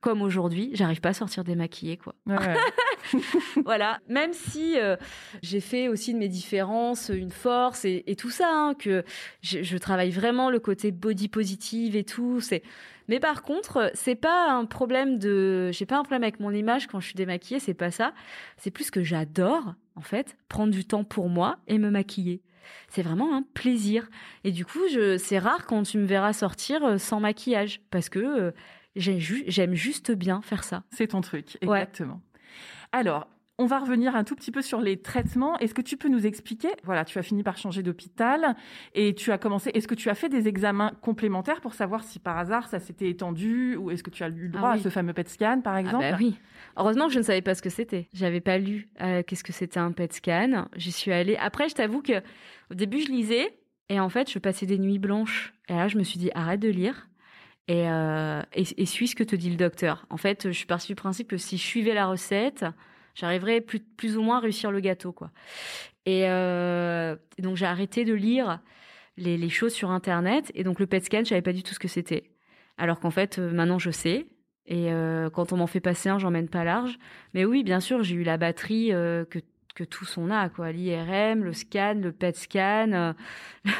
comme aujourd'hui, j'arrive pas à sortir démaquillée, quoi. *laughs* voilà. Même si euh, j'ai fait aussi de mes différences une force et, tout ça, hein, que je, travaille vraiment le côté body positive et tout. C'est. Mais par contre, c'est pas un problème de. J'ai pas un problème avec mon image quand je suis démaquillée. C'est pas ça. C'est plus que j'adore, en fait, prendre du temps pour moi et me maquiller c'est vraiment un plaisir. Et du coup, je, c'est rare quand tu me verras sortir euh, sans maquillage parce que j'aime juste bien faire ça. C'est ton truc, exactement. Alors, on va revenir un tout petit peu sur les traitements. Est-ce que tu peux nous expliquer Voilà, tu as fini par changer d'hôpital et tu as commencé. Est-ce que tu as fait des examens complémentaires pour savoir si par hasard ça s'était étendu ou est-ce que tu as eu le droit ah à ce fameux PET scan par ah exemple? bah Oui. Heureusement que je ne savais pas ce que c'était. J'avais pas lu euh, qu'est-ce que c'était un PET scan. J'y suis allée. Après, je t'avoue que au début, je lisais et en fait, je passais des nuits blanches. Et là, je me suis dit arrête de lire. Et, euh, et, suis ce que te dit le docteur. En fait, je suis partie du principe que si je suivais la recette, j'arriverais plus, plus ou moins à réussir le gâteau, quoi. Et, euh, donc j'ai arrêté de lire les, les, choses sur Internet. Et donc le PET scan, je savais pas du tout ce que c'était. Alors qu'en fait, euh, maintenant je sais. Et quand on m'en fait passer un, j'emmène pas large. Mais oui, bien sûr, j'ai eu la batterie que que tous on a quoi. l'IRM le scan le PET scan euh, *laughs*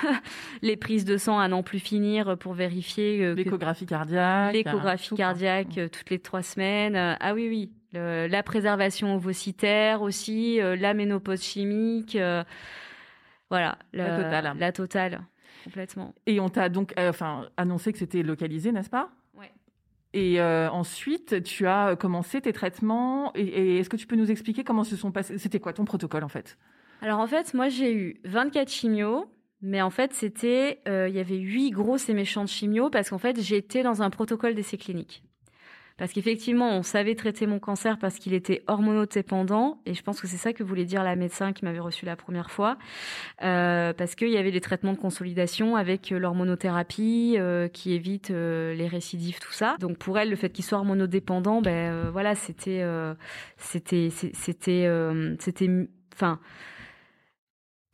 les prises de sang à n'en plus finir pour vérifier euh, l'échographie cardiaque l'échographie cardiaque toutes les trois semaines ah oui oui. La préservation ovocitaire aussi, euh, la ménopause chimique, euh, voilà, la totale. La totale, complètement. Et on t'a donc euh, enfin, annoncé que c'était localisé, n'est-ce pas? Et ensuite, tu as commencé tes traitements. Et, est-ce que tu peux nous expliquer comment se sont passés C'était quoi ton protocole en fait? Alors en fait, moi j'ai eu 24 chimios. Mais en fait, c'était, il y avait huit grosses et méchantes chimios parce qu'en fait, j'étais dans un protocole d'essai clinique. Parce qu'effectivement, on savait traiter mon cancer parce qu'il était hormonodépendant, et je pense que c'est ça que voulait dire la médecin qui m'avait reçu la première fois, euh, parce qu'il y avait des traitements de consolidation avec euh, l'hormonothérapie euh, qui évite euh, les récidives, tout ça. Donc pour elle, le fait qu'il soit hormonodépendant, ben euh, voilà, c'était, c'était, c'était, c'était, enfin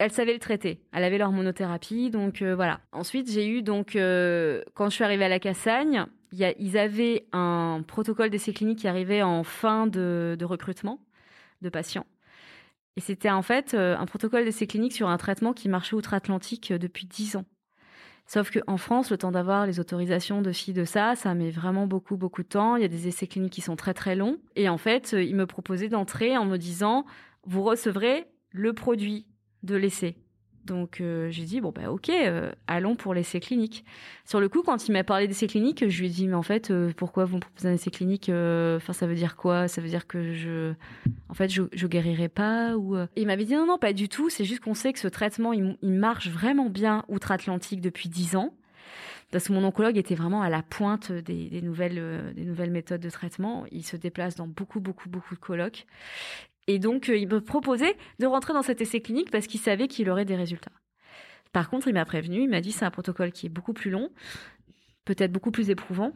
elle savait le traiter. Elle avait l'hormonothérapie, donc voilà. Ensuite, j'ai eu donc quand je suis arrivée à la Cassagne, ils avaient un protocole d'essai clinique qui arrivait en fin de, recrutement de patients. Et c'était en fait euh, un protocole d'essai clinique sur un traitement qui marchait outre-Atlantique euh, depuis 10 ans. Sauf qu'en France, le temps d'avoir les autorisations de ci, de ça, ça met vraiment beaucoup, beaucoup de temps. Il y a des essais cliniques qui sont très, très longs. Et en fait, euh, ils me proposaient d'entrer en me disant, vous recevrez le produit de l'essai. Donc euh, j'ai dit bon bah ok, euh, allons pour l'essai clinique. Sur le coup, quand il m'a parlé d'essai clinique, je lui ai dit mais en fait euh, pourquoi vous me proposez un essai clinique Enfin ça veut dire quoi? Ça veut dire que je, en fait je, guérirai pas ou Il m'avait dit non non pas du tout. C'est juste qu'on sait que ce traitement il, marche vraiment bien outre-Atlantique depuis dix ans. Parce que mon oncologue était vraiment à la pointe des nouvelles, des nouvelles méthodes de traitement. Il se déplace dans beaucoup, beaucoup, beaucoup de colloques. Et donc, euh, il me proposait de rentrer dans cet essai clinique parce qu'il savait qu'il aurait des résultats. Par contre, il m'a prévenu, il m'a dit c'est un protocole qui est beaucoup plus long, peut-être beaucoup plus éprouvant,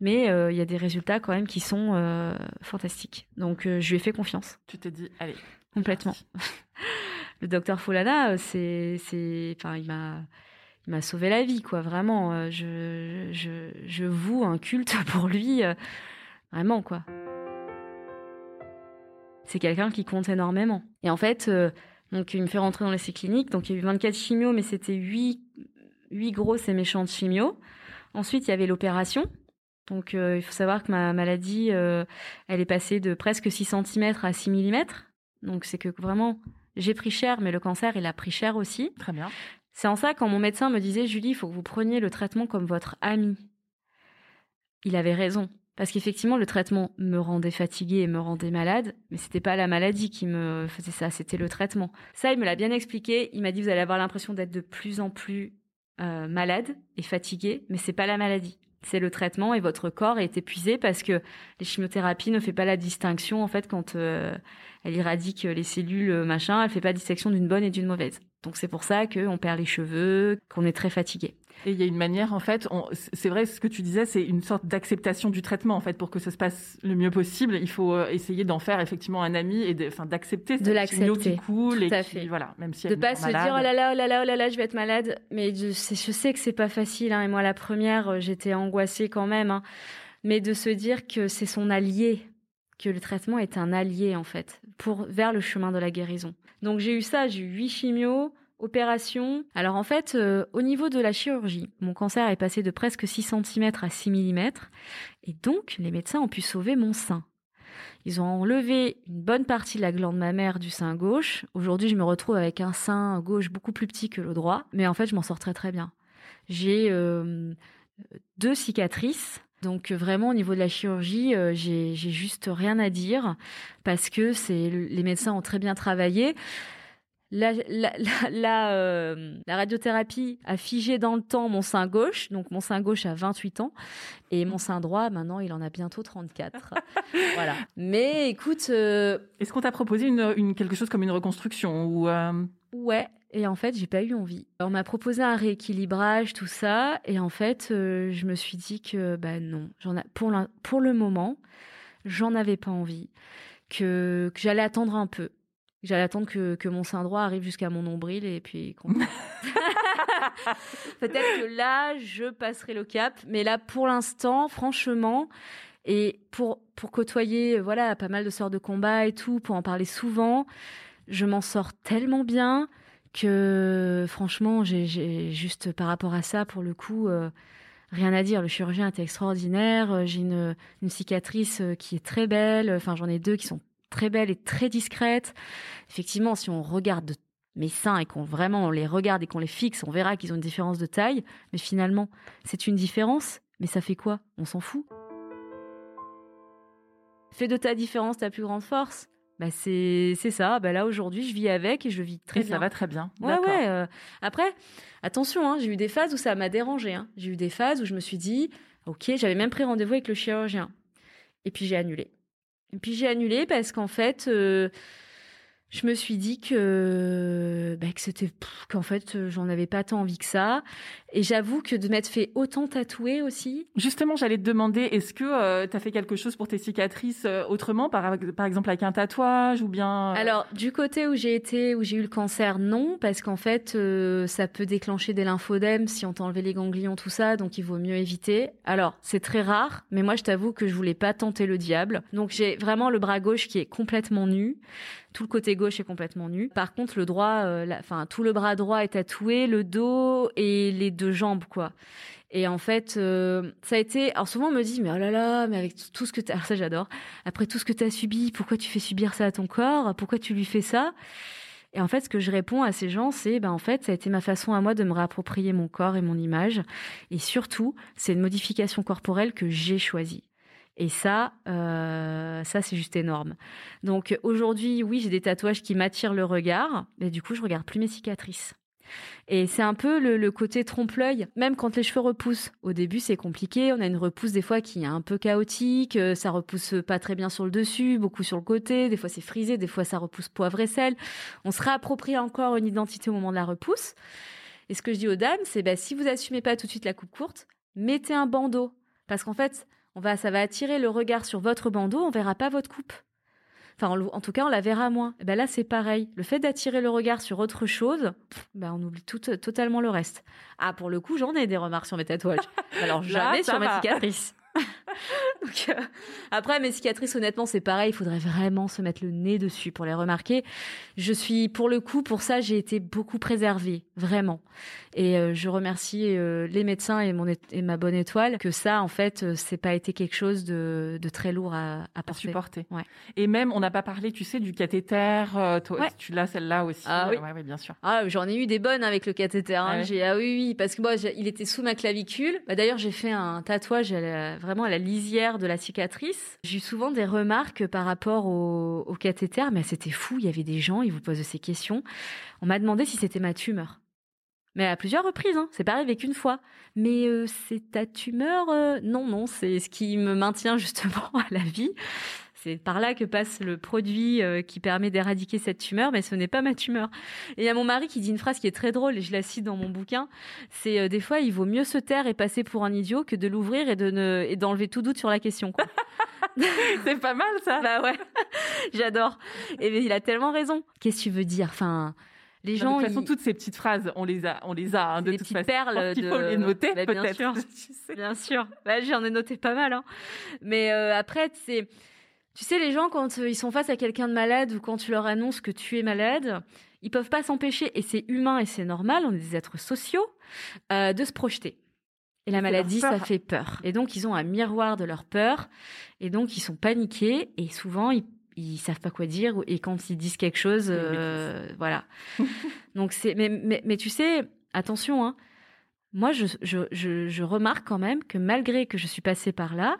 mais euh, il y a des résultats quand même qui sont euh, fantastiques. Donc, je lui ai fait confiance. Tu t'es dit, allez. Complètement. *laughs* le docteur Foulana, c'est, c'est, enfin, il m'a, il m'a sauvé la vie, quoi. Vraiment, je, je, je voue un culte *laughs* pour lui, vraiment, quoi c'est quelqu'un qui compte énormément. Et en fait, euh, donc il me fait rentrer dans l'essai clinique. Donc il y a eu 24 chimios, mais c'était 8, 8 grosses et méchantes chimios. Ensuite, il y avait l'opération. Donc euh, il faut savoir que ma maladie, euh, elle est passée de presque 6 cm à 6 mm. Donc c'est que vraiment, j'ai pris cher, mais le cancer, il a pris cher aussi. Très bien. C'est en ça quand mon médecin me disait, Julie, il faut que vous preniez le traitement comme votre ami. Il avait raison. Parce qu'effectivement, le traitement me rendait fatiguée et me rendait malade, mais c'était pas la maladie qui me faisait ça, c'était le traitement. Ça, il me l'a bien expliqué. Il m'a dit, vous allez avoir l'impression d'être de plus en plus euh, malade et fatigué, mais c'est pas la maladie. C'est le traitement et votre corps est épuisé parce que les chimiothérapies ne fait pas la distinction en fait quand euh, elle les cellules machin, elle fait pas distinction d'une bonne et d'une mauvaise. Donc c'est pour ça qu'on perd les cheveux, qu'on est très fatigué. Et il y a une manière, en fait, c'est vrai, ce que tu disais, c'est une sorte d'acceptation du traitement, en fait, pour que ça se passe le mieux possible. Il faut euh, essayer d'en faire effectivement un ami et enfin d'accepter de l'accepter qui coule Tout et à fait. voilà, même si de pas se dire oh là là oh là là oh là là je vais être malade, mais je, je sais que c'est pas facile. Hein, et moi, la première, euh, j'étais angoissée quand même, hein, mais de se dire que c'est son allié, que le traitement est un allié en fait pour vers le chemin de la guérison. Donc j'ai eu ça, j'ai eu huit chimios Opération. Alors en fait, euh, au niveau de la chirurgie, mon cancer est passé de presque 6 cm à 6 mm. Et donc, les médecins ont pu sauver mon sein. Ils ont enlevé une bonne partie de la glande mammaire du sein gauche. Aujourd'hui, je me retrouve avec un sein gauche beaucoup plus petit que le droit. Mais en fait, je m'en sors très très bien. J'ai euh, deux cicatrices Donc vraiment au niveau de la chirurgie, j'ai juste rien à dire parce que c'est les médecins ont très bien travaillé. *laughs* La, euh, la, radiothérapie a figé dans le temps mon sein gauche, donc mon sein gauche a 28 ans, et mon sein droit, maintenant, il en a bientôt 34. *laughs* voilà. Mais écoute... Euh, Est-ce qu'on t'a proposé une, quelque chose comme une reconstruction ou euh, Ouais, et en fait, j'ai pas eu envie. On m'a proposé un rééquilibrage, tout ça, et en fait, je me suis dit que bah non, j'en pour, pour le moment, j'en avais pas envie, que, que j'allais attendre un peu. J'allais attendre que, que, mon sein droit arrive jusqu'à mon nombril et puis *laughs* *laughs* peut-être que là je passerai le cap, mais là pour l'instant, franchement, et pour pour côtoyer voilà pas mal de sortes de combats et tout, pour en parler souvent, je m'en sors tellement bien que franchement j'ai juste par rapport à ça pour le coup. Euh, rien à dire. Le chirurgien était extraordinaire. J'ai une, cicatrice euh, qui est très belle. Enfin, j'en ai deux qui sont très belle et très discrète. Effectivement, si on regarde mes seins et qu'on vraiment on les regarde et qu'on les fixe, on verra qu'ils ont une différence de taille. Mais finalement, c'est une différence. Mais ça fait quoi? On s'en fout? Fais de ta différence ta plus grande force. Bah c'est ça. Bah là aujourd'hui, je vis avec et je vis très bien. Ça va très bien. Ouais ouais. Euh, après, attention, hein, j'ai eu des phases où ça m'a dérangé. Hein. J'ai eu des phases où je me suis dit, ok, j'avais même pris rendez-vous avec le chirurgien et puis j'ai annulé. Et puis j'ai annulé parce qu'en fait, euh, je me suis dit que, bah, que c'était qu'en fait j'en avais pas tant envie que ça et j'avoue que de m'être fait autant tatouer aussi. Justement j'allais te demander est-ce que euh, tu as fait quelque chose pour tes cicatrices euh, autrement par, par exemple avec un tatouage ou bien alors du côté où j'ai été où j'ai eu le cancer non parce qu'en fait ça peut déclencher des lymphodèmes si on t'a enlevé les ganglions tout ça donc il vaut mieux éviter. Alors c'est très rare mais moi je t'avoue que je voulais pas tenter le diable. Donc j'ai vraiment le bras gauche qui est complètement nu. Tout le côté gauche est complètement nu. Par contre, le droit, euh, enfin tout le bras droit est tatoué, le dos et les deux jambes, quoi. Et en fait, euh, ça a été. Alors souvent on me dit, mais oh là là, mais avec tout ce que alors *laughs* ça j'adore. Après tout ce que tu as subi, pourquoi tu fais subir ça à ton corps? Pourquoi tu lui fais ça? Et en fait, ce que je réponds à ces gens, c'est, ben, en fait, ça a été ma façon à moi de me réapproprier mon corps et mon image. Et surtout, c'est une modification corporelle que j'ai choisie. Et ça, euh, ça c'est juste énorme. Donc aujourd'hui, oui, j'ai des tatouages qui m'attirent le regard, mais du coup, je regarde plus mes cicatrices. Et c'est un peu le, côté trompe-l'œil, même quand les cheveux repoussent. Au début, c'est compliqué. On a une repousse des fois qui est un peu chaotique. Euh, ça repousse pas très bien sur le dessus, beaucoup sur le côté. Des fois, c'est frisé. Des fois, ça repousse poivre et sel. On se réapproprie encore une identité au moment de la repousse. Et ce que je dis aux dames, c'est bah, si vous assumez pas tout de suite la coupe courte, mettez un bandeau. Parce qu'en fait, on va, ça va attirer le regard sur votre bandeau, on verra pas votre coupe. Enfin, en, tout cas, on la verra moins. Et eh ben là, c'est pareil. Le fait d'attirer le regard sur autre chose, ben on oublie tout, totalement le reste. Ah, pour le coup, j'en ai des remarques sur mes tatouages. *laughs* Alors, jamais sur ma cicatrice. Euh, après, mes cicatrices, honnêtement, c'est pareil. Il faudrait vraiment se mettre le nez dessus pour les remarquer. Je suis, pour le coup, pour ça, j'ai été beaucoup préservée, vraiment. Et euh, je remercie euh, les médecins et mon et ma bonne étoile que ça, en fait, c'est pas été quelque chose de, de très lourd à, à, supporter. Ouais. Et même, on n'a pas parlé, tu sais, du cathéter. toi, tu l'as celle-là aussi. Ah oui, ouais, bien sûr. Ah, j'en ai eu des bonnes avec le cathéter. Hein. Ah, ah, oui, oui, parce que moi, il était sous ma clavicule. Bah, D'ailleurs, j'ai fait un tatouage vraiment à la lisière de la cicatrice. J'ai eu souvent des remarques par rapport au, cathéter, mais c'était fou. Il y avait des gens, ils vous posent ces questions. On m'a demandé si c'était ma tumeur. Mais à plusieurs reprises, hein. c'est pas arrivé qu'une fois. Mais euh, c'est ta tumeur euh, Non, non, c'est ce qui me maintient *laughs* justement à la vie. C'est par là que passe le produit euh, qui permet d'éradiquer cette tumeur, mais ce n'est pas ma tumeur. Et il y a mon mari qui dit une phrase qui est très drôle, et je la cite dans mon bouquin, c'est euh, des fois, il vaut mieux se taire et passer pour un idiot que de l'ouvrir et de ne et d'enlever tout doute sur la question. *laughs* c'est pas mal ça. Bah ouais, *laughs* j'adore. Et il a tellement raison. Qu'est-ce que tu veux dire? Enfin les gens. de toute façon, toutes ces petites phrases, on les a, on les a hein, de toute façon. perles. Il faut les noter, bah, peut-être. Bien sûr. *laughs* Bien sûr. Bah, J'en ai noté pas mal. Hein. Mais euh, après, c'est tu sais, les gens, quand euh, ils sont face à quelqu'un de malade ou quand tu leur annonces que tu es malade, ils peuvent pas s'empêcher, et c'est humain et c'est normal, on est des êtres sociaux, euh, de se projeter. Et la maladie, ça fait peur. Et donc, ils ont un miroir de leur peur, et donc ils sont paniqués, et souvent, ils, ils savent pas quoi dire, et quand ils disent quelque chose, euh, voilà. *laughs* donc c'est, mais, mais, mais tu sais, attention, hein, moi, je, je, remarque quand même que malgré que je suis passée par là,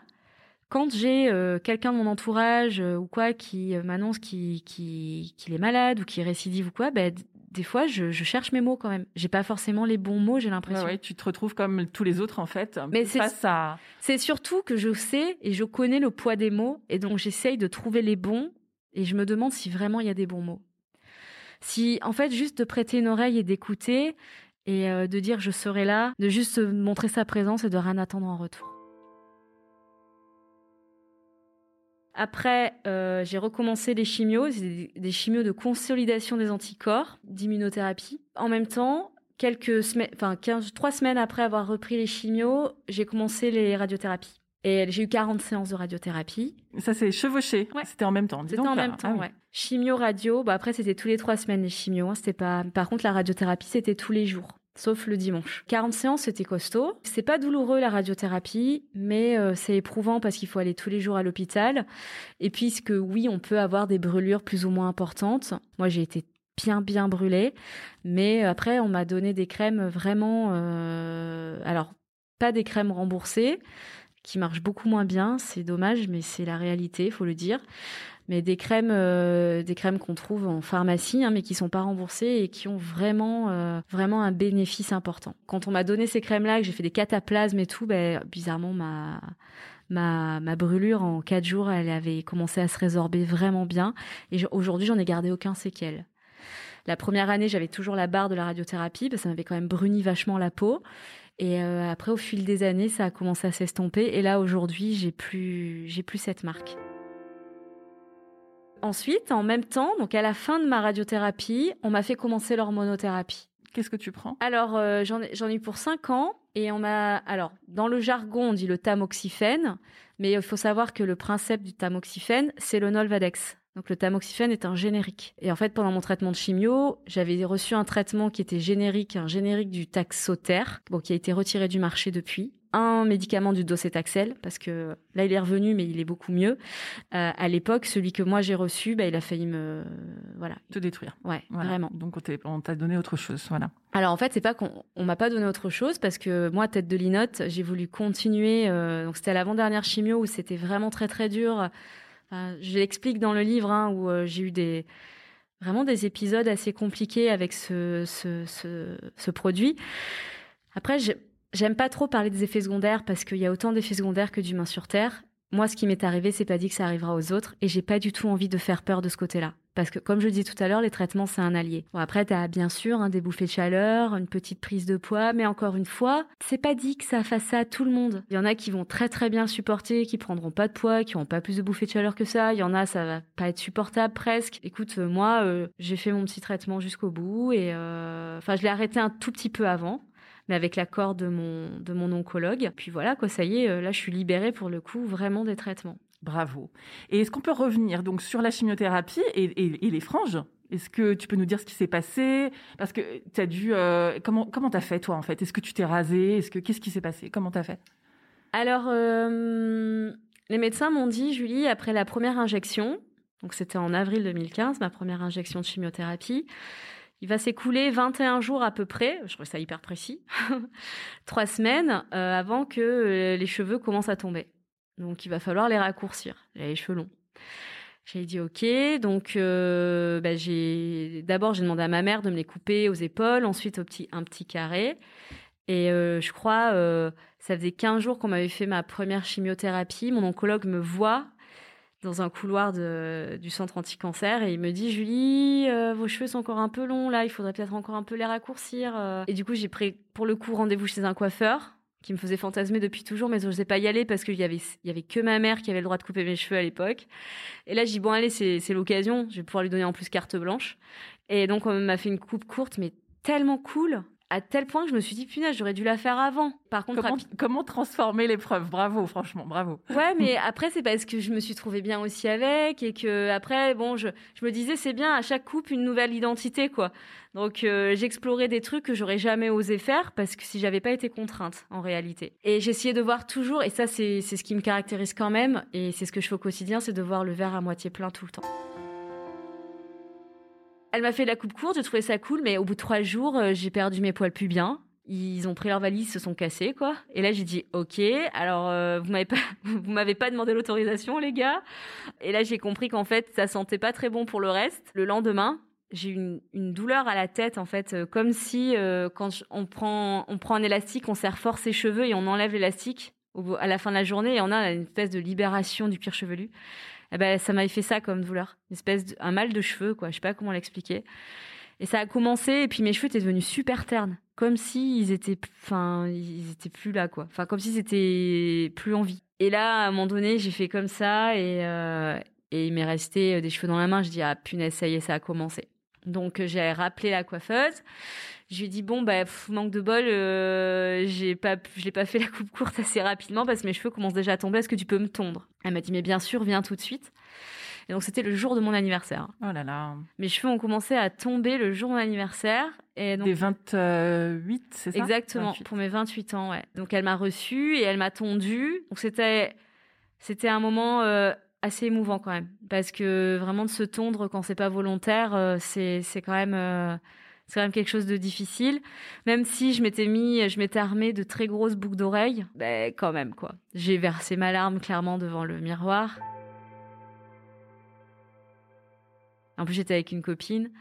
quand j'ai euh, quelqu'un de mon entourage euh, ou quoi qui euh, m'annonce qu'il qui, est malade ou qui récidive ou quoi, ben, des fois, je, cherche mes mots quand même. J'ai pas forcément les bons mots, j'ai l'impression. Ouais, tu te retrouves comme tous les autres en fait. Mais c'est ça. C'est surtout que je sais et je connais le poids des mots et donc j'essaye de trouver les bons et je me demande si vraiment il y a des bons mots. Si en fait juste de prêter une oreille et d'écouter et de dire je serai là, de juste montrer sa présence et de rien attendre en retour. Après, euh, j'ai recommencé les chimios, des, chimios de consolidation des anticorps, d'immunothérapie. En même temps, quelques semaines, enfin trois semaines après avoir repris les chimios, j'ai commencé les radiothérapies. Et j'ai eu 40 séances de radiothérapie. Ça, c'est chevauché. C'était en même temps. C'était en même temps, ah ouais. Chimio, radio. Bah après, c'était tous les trois semaines les chimios. Hein. C'était pas. Par contre, la radiothérapie, c'était tous les jours sauf le dimanche. 40 séances, c'était costaud. C'est pas douloureux la radiothérapie, mais euh, c'est éprouvant parce qu'il faut aller tous les jours à l'hôpital. Et puisque oui, on peut avoir des brûlures plus ou moins importantes. Moi, j'ai été bien bien brûlée, mais après on m'a donné des crèmes vraiment euh, alors pas des crèmes remboursées qui marchent beaucoup moins bien, c'est dommage mais c'est la réalité, faut le dire mais des crèmes, euh, des crèmes qu'on trouve en pharmacie, hein, mais qui sont pas remboursées et qui ont vraiment, euh, vraiment un bénéfice important. Quand on m'a donné ces crèmes-là, que j'ai fait des cataplasmes et tout, ben, bizarrement ma Ma, ma brûlure en quatre jours, elle avait commencé à se résorber vraiment bien. Et aujourd'hui, j'en ai gardé aucun séquel. La première année, j'avais toujours la barre de la radiothérapie, parce que ça m'avait quand même bruni vachement la peau. Et euh, après, au fil des années, ça a commencé à s'estomper. Et là, aujourd'hui, j'ai plus, j'ai plus cette marque ensuite, en même temps, donc à la fin de ma radiothérapie, on m'a fait commencer l'hormonothérapie. Qu'est-ce que tu prends? Alors, euh, j'en ai, eu pour 5 ans et on m'a. Alors, dans le jargon, on dit le tamoxifène, mais il faut savoir que le principe du tamoxifène, c'est le Nolvadex. Donc, le tamoxifène est un générique. Et en fait, pendant mon traitement de chimio, j'avais reçu un traitement qui était générique, un générique du taxotère, bon, qui a été retiré du marché depuis un médicament du docétaxel parce que là il est revenu mais il est beaucoup mieux. Euh, à l'époque, celui que moi j'ai reçu, bah, il a failli me voilà te détruire. Ouais, vraiment. Donc on t'a donné autre chose, voilà. Alors en fait, c'est pas qu'on on, m'a pas donné autre chose parce que moi tête de linotte, j'ai voulu continuer. Euh, donc c'était l'avant-dernière chimio où c'était vraiment très très dur. je l'explique dans le livre hein, où euh, j'ai eu des vraiment des épisodes assez compliqués avec ce ce, ce, ce produit. Après, j'ai J'aime pas trop parler des effets secondaires parce qu'il y a autant d'effets secondaires que d'humains sur Terre. Moi, ce qui m'est arrivé, c'est pas dit que ça arrivera aux autres et j'ai pas du tout envie de faire peur de ce côté-là. Parce que, comme je dis tout à l'heure, les traitements, c'est un allié. Bon, après, t'as bien sûr hein, des bouffées de chaleur, une petite prise de poids, mais encore une fois, c'est pas dit que ça fasse ça à tout le monde. Il y en a qui vont très très bien supporter, qui prendront pas de poids, qui n'ont pas plus de bouffées de chaleur que ça. Il y en a, ça va pas être supportable presque. Écoute, euh, moi, euh, j'ai fait mon petit traitement jusqu'au bout et, euh, enfin, je l'ai arrêté un tout petit peu avant mais avec l'accord de mon, de mon oncologue. Puis voilà, quoi, ça y est, euh, là, je suis libérée pour le coup vraiment des traitements. Bravo. Et est-ce qu'on peut revenir donc sur la chimiothérapie et, et, les franges? Est-ce que tu peux nous dire ce qui s'est passé? Parce que tu as dû. Euh, comment comment t'as fait toi en fait? Est-ce que tu t'es rasé Est-ce que qu'est-ce qui s'est passé? Comment t'as fait? Alors, euh, les médecins m'ont dit, Julie, après la première injection, donc c'était en avril 2015, ma première injection de chimiothérapie, il va s'écouler 21 jours à peu près, je trouve ça hyper précis, *laughs* trois semaines euh, avant que euh, les cheveux commencent à tomber. Donc il va falloir les raccourcir, les cheveux longs. J'ai dit ok, donc euh, bah, j'ai d'abord j'ai demandé à ma mère de me les couper aux épaules, ensuite au petit un petit carré. Et je crois ça faisait 15 jours qu'on m'avait fait ma première chimiothérapie. Mon oncologue me voit dans un couloir du centre anti-cancer et il me dit Julie, euh, vos cheveux sont encore un peu longs là, il faudrait peut-être encore un peu les raccourcir. Euh. Et du coup, j'ai pris pour le coup rendez-vous chez un coiffeur qui me faisait fantasmer depuis toujours, mais je n'osais pas y aller parce qu'il y avait, il y avait que ma mère qui avait le droit de couper mes cheveux à l'époque. Et là, j'ai dit bon allez, c'est l'occasion, je vais pouvoir lui donner en plus carte blanche. Et donc, on m'a fait une coupe courte, mais tellement cool à tel point que je me suis dit, punaise, j'aurais dû la faire avant. Par contre, comment, transformer l'épreuve? Bravo, franchement, bravo. Ouais, mais *laughs* après, c'est parce que je me suis trouvée bien aussi avec et que après, bon, je, me disais, c'est bien à chaque coupe une nouvelle identité, quoi. Donc, euh, j'explorais des trucs que j'aurais jamais osé faire parce que si j'avais pas été contrainte, en réalité. Et j'essayais de voir toujours, et ça, c'est ce qui me caractérise quand même, et c'est ce que je fais au quotidien, c'est de voir le verre à moitié plein tout le temps. Elle m'a fait la coupe courte, j'ai trouvé ça cool, mais au bout de trois jours, euh, j'ai perdu mes poils pubiens. Ils ont pris leur valise, se sont cassés, quoi. Et là, j'ai dit, OK, alors euh, vous m'avez pas, *laughs* vous m'avez pas demandé l'autorisation, les gars. Et là, j'ai compris qu'en fait, ça sentait pas très bon pour le reste. Le lendemain, j'ai eu une, douleur à la tête, en fait, euh, comme si quand on prend, on prend un élastique, on serre fort ses cheveux et on enlève l'élastique à la fin de la journée et on a une espèce de libération du cuir chevelu. Eh ben, ça m'avait fait ça comme douleur, une espèce un mal de cheveux, quoi. Je sais pas comment l'expliquer. Et ça a commencé, et puis mes cheveux étaient devenus super ternes, comme si ils étaient, enfin, ils étaient plus là, quoi. Enfin, comme si c'était plus en vie. Et là, à un moment donné, j'ai fait comme ça, et, euh, et il m'est resté des cheveux dans la main. Je dis ah punaise, ça y est, ça a commencé. Donc euh, j'ai rappelé la coiffeuse. Je lui ai dit bon bah manque de bol, euh, j'ai pas, je l'ai pas fait la coupe courte assez rapidement parce que mes cheveux commencent déjà à tomber. Est-ce que tu peux me tondre? Elle m'a dit mais bien sûr, viens tout de suite. Et donc, c'était le jour de mon anniversaire. Oh là là. Mes cheveux ont commencé à tomber le jour de mon anniversaire. Et donc, Des 28, c'est ça? Exactement, pour mes 28 ans, ouais. Donc, elle m'a reçue et elle m'a tondu. Donc, c'était, c'était un moment euh, assez émouvant quand même. Parce que vraiment, de se tondre quand c'est pas volontaire, euh, c'est, c'est quand même. C'est quand même quelque chose de difficile. Même si je m'étais mis, je m'étais armée de très grosses boucles d'oreilles, ben quand même quoi. J'ai versé ma larme clairement devant le miroir. En plus, j'étais avec une copine.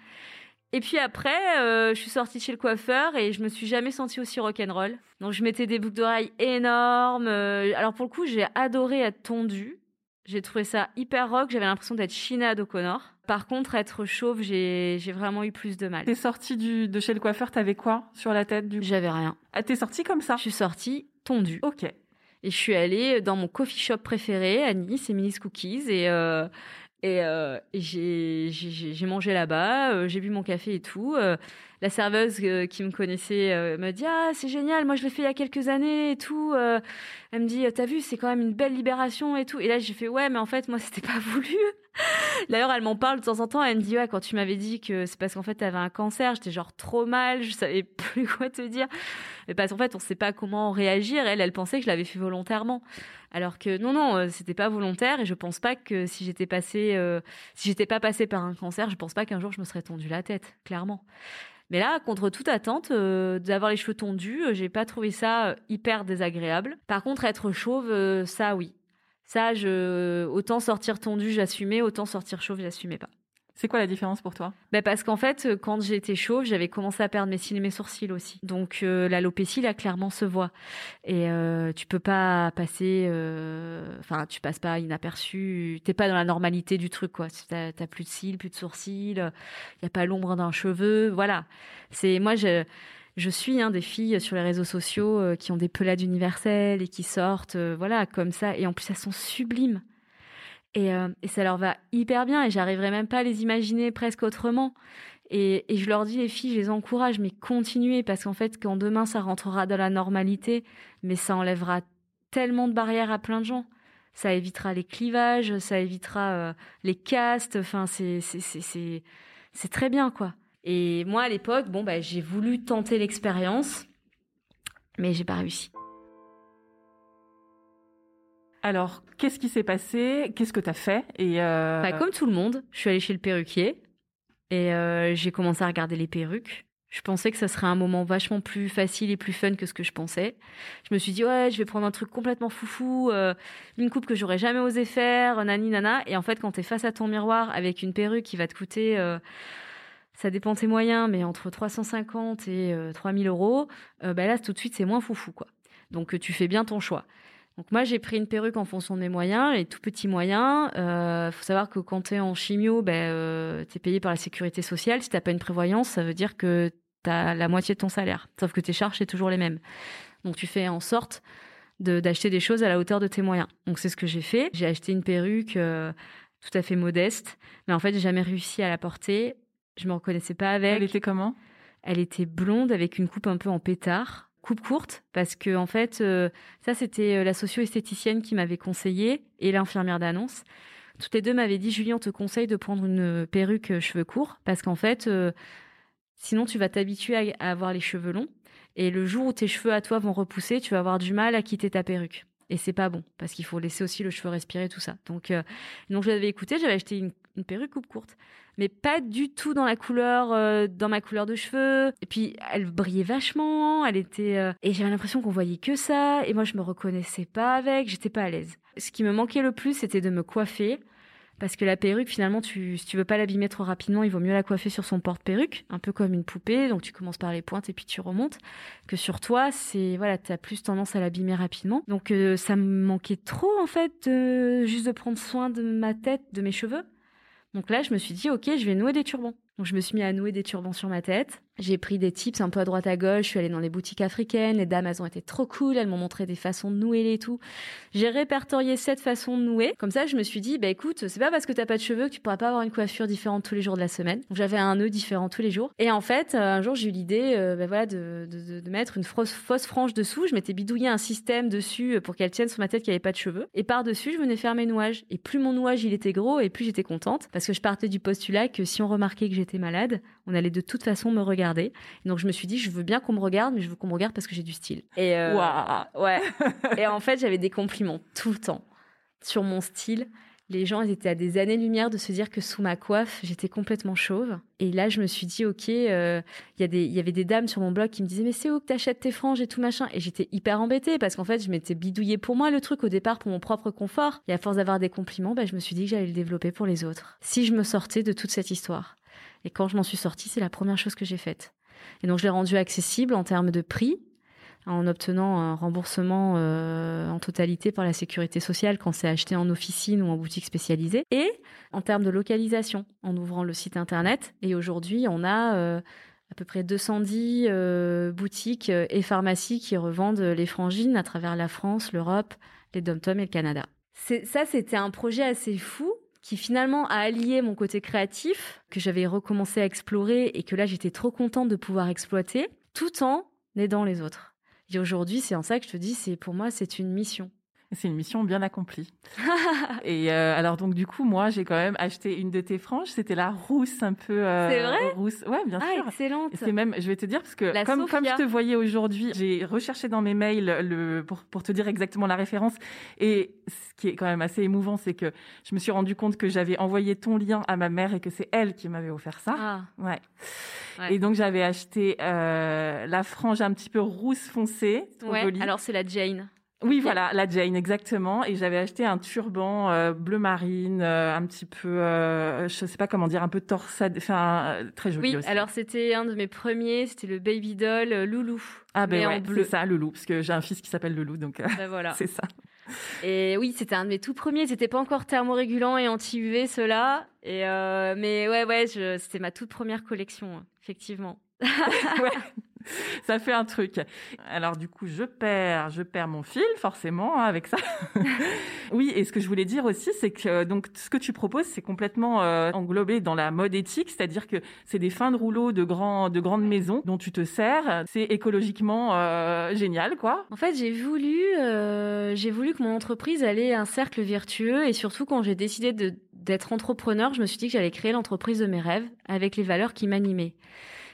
Et puis après, euh, je suis sortie de chez le coiffeur et je me suis jamais sentie aussi rock'n'roll. Donc je mettais des boucles d'oreilles énormes. Euh, alors pour le coup, j'ai adoré être tondue. J'ai trouvé ça hyper rock. J'avais l'impression d'être Sinead O'Connor. Par contre, être chauve, j'ai vraiment eu plus de mal. T'es sortie du, de chez le coiffeur, t'avais quoi sur la tête du J'avais rien. Ah, t'es sortie comme ça? Je suis sortie tondue. Ok. Et je suis allée dans mon coffee shop préféré à Nice, Minis Cookies. Et, euh, et, euh, j'ai mangé là-bas, euh, j'ai bu mon café et tout. Euh, la serveuse qui me connaissait me dit ah c'est génial, moi je l'ai fait il y a quelques années et tout. elle me dit t'as vu c'est quand même une belle libération et tout. Et là j'ai fait ouais mais en fait moi c'était pas *laughs* voulu. *laughs* D'ailleurs, elle m'en parle de temps en temps. Elle me dit, ouais, quand tu m'avais dit que c'est parce qu'en fait, tu avais un cancer, j'étais genre trop mal, je savais *laughs* plus quoi te dire. Mais parce qu'en fait, on sait pas comment réagir. Elle, elle pensait que je l'avais fait volontairement. Alors que non, non, euh, c'était pas volontaire. Et je pense pas que si j'étais passée, euh, si j'étais pas passée par un cancer, je pense pas qu'un jour je me serais tondu la tête, clairement. Mais là, contre toute attente, euh, d'avoir les cheveux tondus, j'ai pas trouvé ça hyper désagréable. Par contre, être chauve, ça oui. Ça, je, autant sortir tondu, j'assumais, autant sortir chauve, j'assumais pas. C'est quoi la différence pour toi? Ben Parce qu'en fait, quand j'étais chauve, j'avais commencé à perdre mes cils et mes sourcils aussi. Donc euh, l'alopécie, là, clairement se voit. Et euh, tu peux pas passer... Euh, enfin, tu passes pas inaperçu. T'es pas dans la normalité du truc, quoi. T'as plus de cils, plus de sourcils. Il y a pas l'ombre d'un cheveu. Voilà. C'est Moi, je je suis hein, des filles sur les réseaux sociaux euh, qui ont des pelades universelles et qui sortent, euh, voilà, comme ça. Et en plus, elles sont sublimes. Et, euh, et ça leur va hyper bien. Et j'arriverai même pas à les imaginer presque autrement. Et, je leur dis, les filles, je les encourage, mais continuez, parce qu'en fait, quand demain ça rentrera dans la normalité, mais ça enlèvera tellement de barrières à plein de gens. Ça évitera les clivages, ça évitera les castes. Enfin, c'est très bien, quoi. Et moi, à l'époque, bon, bah, j'ai voulu tenter l'expérience, mais j'ai pas réussi. Alors, qu'est-ce qui s'est passé? Qu'est-ce que tu as fait? Et euh... bah, Comme tout le monde, je suis allée chez le perruquier et euh, j'ai commencé à regarder les perruques. Je pensais que ça serait un moment vachement plus facile et plus fun que ce que je pensais. Je me suis dit ouais, je vais prendre un truc complètement foufou, euh, une coupe que j'aurais jamais osé faire, nani nana. Et en fait, quand tu es face à ton miroir avec une perruque qui va te coûter ça dépend de tes moyens, mais entre 350 et 3000 euh, euros, euh, bah là, tout de suite, c'est moins foufou, quoi. Donc, euh, tu fais bien ton choix. Donc moi j'ai pris une perruque en fonction de mes moyens, les tout petits moyens. Il faut savoir que quand tu es en chimio, ben, tu es payé par la sécurité sociale. Si tu pas une prévoyance, ça veut dire que tu as la moitié de ton salaire. Sauf que tes charges, c'est toujours les mêmes. Donc tu fais en sorte d'acheter des choses à la hauteur de tes moyens. Donc c'est ce que j'ai fait. J'ai acheté une perruque tout à fait modeste, mais en fait j'ai jamais réussi à la porter je me reconnaissais pas avec. Elle était comment? Elle était blonde avec une coupe un peu en pétard, coupe courte, parce que en fait, euh, ça c'était euh, la socio-esthéticienne qui m'avait conseillé et l'infirmière d'annonce. Toutes les deux m'avaient dit Julien, on te conseille de prendre une perruque euh, cheveux courts parce qu'en fait, sinon tu vas t'habituer à, avoir les cheveux longs et le jour où tes cheveux à toi vont repousser, tu vas avoir du mal à quitter ta perruque. Et c'est pas bon parce qu'il faut laisser aussi le cheveu respirer tout ça. Donc, donc j'avais écouté, j'avais acheté une une perruque coupe courte, mais pas du tout dans la couleur, euh, dans ma couleur de cheveux. Et puis elle brillait vachement, elle était euh, et j'avais l'impression qu'on voyait que ça. Et moi je me reconnaissais pas avec, j'étais pas à l'aise. Ce qui me manquait le plus, c'était de me coiffer parce que la perruque, finalement, tu, si tu veux pas l'abîmer trop rapidement, il vaut mieux la coiffer sur son porte-perruque, un peu comme une poupée. Donc tu commences par les pointes et puis tu remontes. Que sur toi, c'est voilà, as plus tendance à l'abîmer rapidement. Donc euh, ça me manquait trop en fait, juste de prendre soin de ma tête, de mes cheveux. Donc là, je me suis dit, ok, je vais nouer des turbans. Donc je me suis mis à nouer des turbans sur ma tête. J'ai pris des tips un peu à droite à gauche. Je suis allée dans les boutiques africaines. Les dames, elles ont été trop cool. Elles m'ont montré des façons de nouer les tout. J'ai répertorié cette façon de nouer. Comme ça, je me suis dit, bah écoute, c'est pas parce que t'as pas de cheveux que tu pourras pas avoir une coiffure différente tous les jours de la semaine. J'avais un nœud différent tous les jours. Et en fait, euh, un jour, j'ai eu l'idée, euh, bah, voilà, de, mettre une fausse, frange dessous. Je m'étais bidouillé un système dessus pour qu'elle tienne sur ma tête qui avait pas de cheveux. Et par dessus, je venais faire mes nouages. Et plus mon nouage il était gros, et plus j'étais contente parce que je partais du postulat que si on remarquait que j'étais malade, on allait de toute façon me regarder. donc je me suis dit, je veux bien qu'on me regarde, mais je veux qu'on me regarde parce que j'ai du style. Et euh, ouais. *laughs* et en fait, j'avais des compliments tout le temps sur mon style. Les gens étaient à des années-lumière de se dire que sous ma coiffe, j'étais complètement chauve. Et là, je me suis dit, ok, euh, il y, y avait des dames sur mon blog qui me disaient, mais c'est où que t'achètes tes franges et tout machin? Et j'étais hyper embêtée parce qu'en fait, je m'étais bidouillée pour moi le truc au départ pour mon propre confort. Et à force d'avoir des compliments, bah, je me suis dit que j'allais le développer pour les autres. Si je me sortais de toute cette histoire. Et quand je m'en suis sortie, c'est la première chose que j'ai faite. Et donc je l'ai rendu accessible en termes de prix, en obtenant un remboursement euh, en totalité par la sécurité sociale quand c'est acheté en officine ou en boutique spécialisée, et en termes de localisation, en ouvrant le site internet. Et aujourd'hui, on a euh, à peu près 210 euh, boutiques et pharmacies qui revendent les frangines à travers la France, l'Europe, les dom et le Canada. Ça, c'était un projet assez fou qui finalement a allié mon côté créatif, que j'avais recommencé à explorer et que là j'étais trop contente de pouvoir exploiter, tout en aidant les autres. Et aujourd'hui, c'est en ça que je te dis, c'est pour moi, c'est une mission. C'est une mission bien accomplie. *laughs* et euh, alors donc du coup moi j'ai quand même acheté une de tes franges, c'était la rousse un peu euh, C'est vrai? rousse. Ouais, bien ah, sûr. excellente. C'est même je vais te dire parce que comme comme je te voyais aujourd'hui, j'ai recherché dans mes mails le pour pour te dire exactement la référence et ce qui est quand même assez émouvant, c'est que je me suis rendu compte que j'avais envoyé ton lien à ma mère et que c'est elle qui m'avait offert ça. Ah. Ouais. Et donc j'avais acheté euh, la frange un petit peu rousse foncée, ouais. Alors c'est la Jane. Oui, voilà, la Jane, exactement. Et j'avais acheté un turban euh, bleu marine, euh, un petit peu, euh, je sais pas comment dire, un peu torsade, enfin très joli. Oui, alors c'était un de mes premiers, c'était le Baby Doll Loulou. Ah ben ouais, c'est ça, Loulou, parce que j'ai un fils qui s'appelle Loulou, donc ben voilà. *laughs* c'est ça. Et oui, c'était un de mes tout premiers. C'était pas encore thermorégulant et anti-UV, ceux-là. Et mais ouais, ouais, c'était ma toute première collection, effectivement. *laughs* ouais. *laughs* ça fait un truc. Alors du coup, je perds, je perds mon fil forcément hein, avec ça. *laughs* oui, et ce que je voulais dire aussi, c'est que euh, donc ce que tu proposes, c'est complètement euh, englobé dans la mode éthique, c'est-à-dire que c'est des fins de rouleau de grands, de grandes maisons dont tu te sers. C'est écologiquement euh, génial, quoi. En fait, j'ai voulu, j'ai voulu que mon entreprise allait un cercle vertueux, et surtout quand j'ai décidé de d'être entrepreneur, je me suis dit que j'allais créer l'entreprise de mes rêves avec les valeurs qui m'animaient.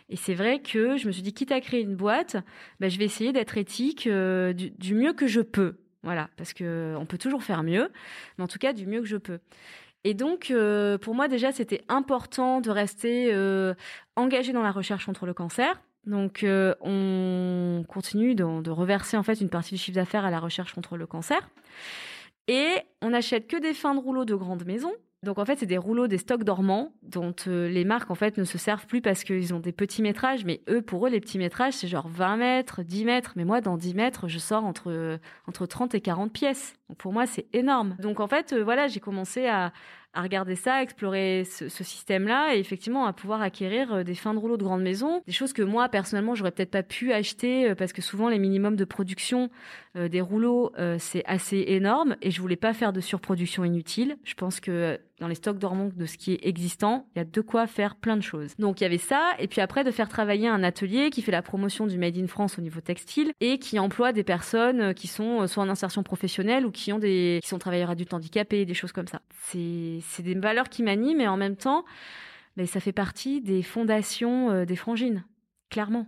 Et c'est vrai que je me suis dit, quitte à créer une boîte, bah, je vais essayer d'être éthique euh, du, mieux que je peux. Voilà, parce que on peut toujours faire mieux, mais en tout cas du mieux que je peux. Et donc, euh, pour moi déjà, c'était important de rester euh, engagé dans la recherche contre le cancer. Donc, on continue de, reverser en fait une partie du chiffre d'affaires à la recherche contre le cancer. Et on n'achète que des fins de rouleau de grandes maisons. Donc en fait, c'est des rouleaux, des stocks dormants dont euh, les marques en fait ne se servent plus parce qu'ils ont des petits métrages. Mais eux, pour eux, les petits métrages, c'est genre 20 mètres, 10 mètres. Mais moi, dans 10 mètres, je sors entre, entre 30 et 40 pièces. Donc pour moi, c'est énorme. Donc en fait, euh, voilà, j'ai commencé à, à regarder ça, à explorer ce, système-là et effectivement à pouvoir acquérir euh, des fins de rouleau de grandes maisons, des choses que moi personnellement j'aurais peut-être pas pu acheter parce que souvent les minimums de production des rouleaux c'est assez énorme et je voulais pas faire de surproduction inutile. Je pense que dans les stocks dormants de ce qui est existant, il y a de quoi faire plein de choses. Donc il y avait ça, et puis après de faire travailler un atelier qui fait la promotion du Made in France au niveau textile et qui emploie des personnes euh, qui sont euh, soit en insertion professionnelle ou qui ont des qui sont travailleurs adultes handicapés, des choses comme ça. C'est c'est des valeurs qui m'animent et en même temps, ben, ça fait partie des fondations euh, des frangines. clairement.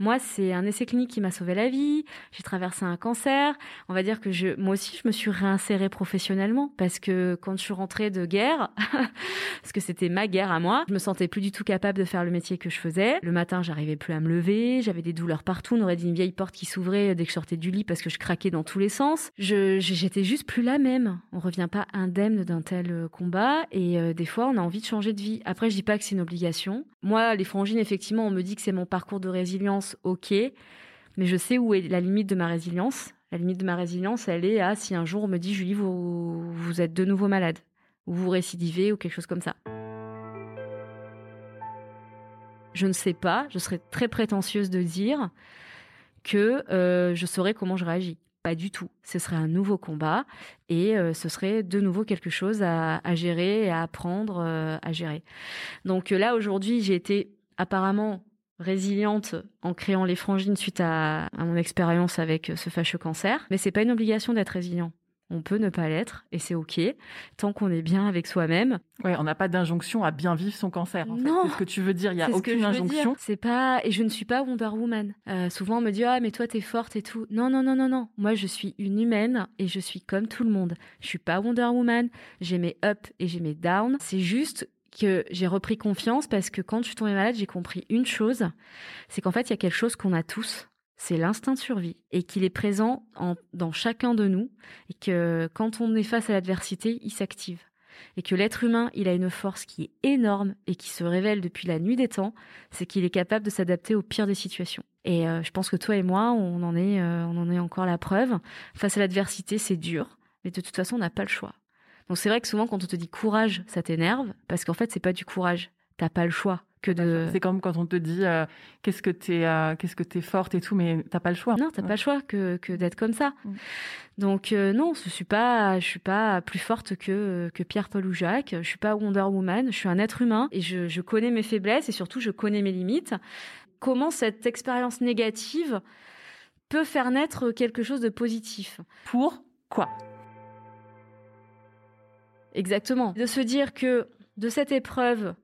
Moi, c'est un essai clinique qui m'a sauvé la vie. J'ai traversé un cancer. On va dire que moi aussi, je me suis réinsérée professionnellement parce que quand je suis rentrée de guerre, *laughs* parce que c'était ma guerre à moi, je me sentais plus du tout capable de faire le métier que je faisais. Le matin, j'arrivais plus à me lever. J'avais des douleurs partout. On aurait dit une vieille porte qui s'ouvrait dès que je sortais du lit parce que je craquais dans tous les sens. J'étais juste plus la même. On revient pas indemne d'un tel euh, combat et euh, des fois, on a envie de changer de vie. Après, je dis pas que c'est une obligation. Moi, les frangines, effectivement, on me dit que c'est mon parcours de résilience ok, mais je sais où est la limite de ma résilience. La limite de ma résilience, elle est à si un jour on me dit, Julie, vous, êtes de nouveau malade, ou vous récidivez, ou quelque chose comme ça. Je ne sais pas, je serais très prétentieuse de dire que euh, je saurais comment je réagis. Pas du tout. Ce serait un nouveau combat et euh, ce serait de nouveau quelque chose à, gérer et à apprendre euh, à gérer. Donc là, aujourd'hui, j'ai été apparemment résiliente en créant les frangines suite à, mon expérience avec ce fâcheux cancer. Mais c'est pas une obligation d'être résilient. On peut ne pas l'être et c'est ok tant qu'on est bien avec soi-même. Ouais, on n'a pas d'injonction à bien vivre son cancer. En non, c'est ce que tu veux dire. Il y a aucune injonction. C'est pas et je ne suis pas Wonder Woman. Euh, souvent on me dit ah mais toi t'es forte et tout. Non non non non non. Moi je suis une humaine et je suis comme tout le monde. Je suis pas Wonder Woman. J'ai mes up et j'ai mes down. C'est juste que j'ai repris confiance parce que quand je suis tombée malade, j'ai compris une chose, c'est qu'en fait, il y a quelque chose qu'on a tous, c'est l'instinct de survie, et qu'il est présent dans chacun de nous, et que quand on est face à l'adversité, il s'active. Et que l'être humain, il a une force qui est énorme et qui se révèle depuis la nuit des temps, c'est qu'il est capable de s'adapter au pire des situations. Et euh, je pense que toi et moi, on en est, euh, on en est encore la preuve. Face à l'adversité, c'est dur, mais de toute façon, on n'a pas le choix. Donc c'est vrai que souvent quand on te dit courage, ça t'énerve parce qu'en fait c'est pas du courage. T'as pas le choix que de. C'est comme quand on te dit euh, qu'est-ce que t'es, euh, qu'est-ce que t'es forte et tout, mais t'as pas le choix. Non, t'as pas le choix que, que d'être comme ça. Mm. Donc euh, non, je suis pas, je suis pas plus forte que que Pierre, Paul ou Jacques. Je suis pas Wonder Woman. Je suis un être humain et je, je connais mes faiblesses et surtout je connais mes limites. Comment cette expérience négative peut faire naître quelque chose de positif? Pour quoi? Exactement. De se dire que de cette épreuve,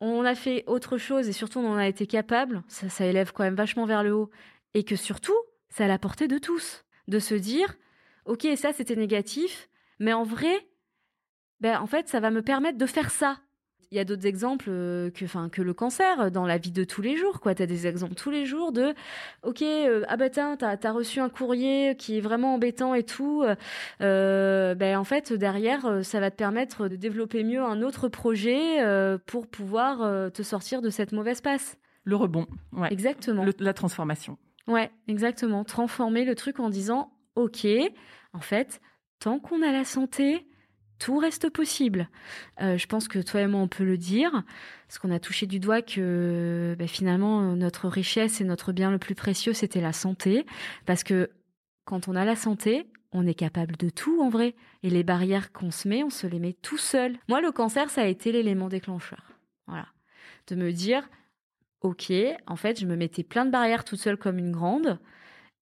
on a fait autre chose et surtout on en a été capable, ça, élève quand même vachement vers le haut. Et que surtout, c'est à la portée de tous. De se dire, ok, ça c'était négatif, mais en vrai, ben, en fait, ça va me permettre de faire ça. Il y a d'autres exemples euh, que, enfin, que le cancer dans la vie de tous les jours. Tu as des exemples tous les jours de Ok, euh, ah bah tiens, tu as, reçu un courrier qui est vraiment embêtant et tout. Euh, ben, en fait, derrière, ça va te permettre de développer mieux un autre projet pour pouvoir te sortir de cette mauvaise passe. Le rebond. Ouais. Exactement. la transformation. Ouais, exactement. Transformer le truc en disant Ok, en fait, tant qu'on a la santé, tout reste possible. Euh, je pense que toi et moi, on peut le dire, parce qu'on a touché du doigt que ben, finalement, notre richesse et notre bien le plus précieux, c'était la santé. Parce que quand on a la santé, on est capable de tout en vrai. Et les barrières qu'on se met, on se les met tout seul. Moi, le cancer, ça a été l'élément déclencheur. Voilà. De me dire, ok, en fait, je me mettais plein de barrières toute seule comme une grande.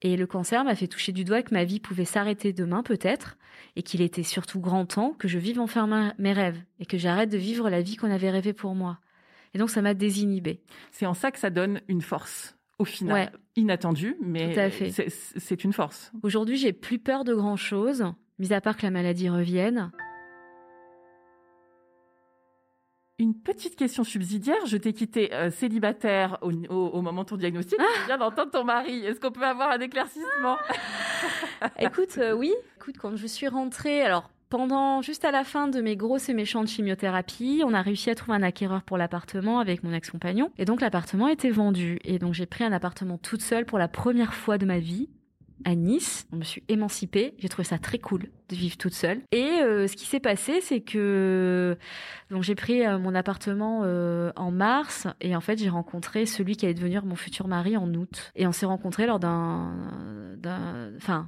Et le cancer m'a fait toucher du doigt que ma vie pouvait s'arrêter demain peut-être, et qu'il était surtout grand temps que je vive enfin mes rêves, et que j'arrête de vivre la vie qu'on avait rêvée pour moi. Et donc ça m'a désinhibée. C'est en ça que ça donne une force, au final, inattendue, mais c'est une force. Aujourd'hui, j'ai plus peur de grand-chose, mis à part que la maladie revienne. Une petite question subsidiaire. Je t'ai quitté euh, célibataire au, moment de ton diagnostic. Ah je viens d'entendre ton mari. Est-ce qu'on peut avoir un éclaircissement? *laughs* Écoute, euh, oui. Écoute, quand je suis rentrée, alors pendant juste à la fin de mes grosses et méchantes chimiothérapies, on a réussi à trouver un acquéreur pour l'appartement avec mon ex-compagnon. Et donc l'appartement était vendu. Et donc j'ai pris un appartement toute seule pour la première fois de ma vie à Nice. Je me suis émancipée. J'ai trouvé ça très cool de vivre toute seule. Et euh, ce qui s'est passé, c'est que donc j'ai pris euh, mon appartement euh, en mars et en fait j'ai rencontré celui qui allait devenir mon futur mari en août. Et on s'est rencontrés lors d'un, d'un, enfin.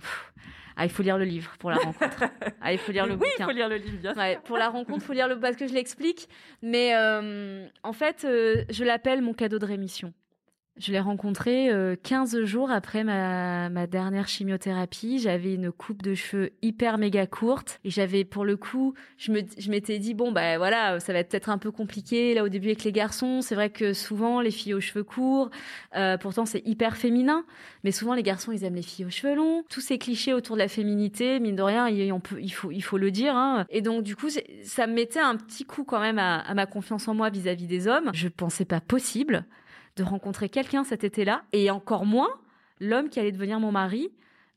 Ah, il faut lire le livre pour la rencontre. *laughs* Ah, il faut lire le oui, il faut lire le livre, bien sûr. Ouais, pour la rencontre, il faut lire le parce que je l'explique. Mais en fait, je l'appelle mon cadeau de rémission Je l'ai rencontré 15 euh, jours après ma, ma dernière chimiothérapie. J'avais une coupe de cheveux hyper méga courte et j'avais pour le coup, je me je m'étais dit bon bah voilà, ça va être peut-être un peu compliqué là au début avec les garçons. C'est vrai que souvent les filles aux cheveux courts, euh, pourtant c'est hyper féminin, mais souvent les garçons ils aiment les filles aux cheveux longs. Tous ces clichés autour de la féminité, mine de rien, il, on peut, il faut il faut le dire. Hein. Et donc du coup ça me mettait un petit coup quand même à, à ma confiance en moi vis-à-vis -vis des hommes. Je pensais pas possible de rencontrer quelqu'un cet été-là, et encore moins l'homme qui allait devenir mon mari.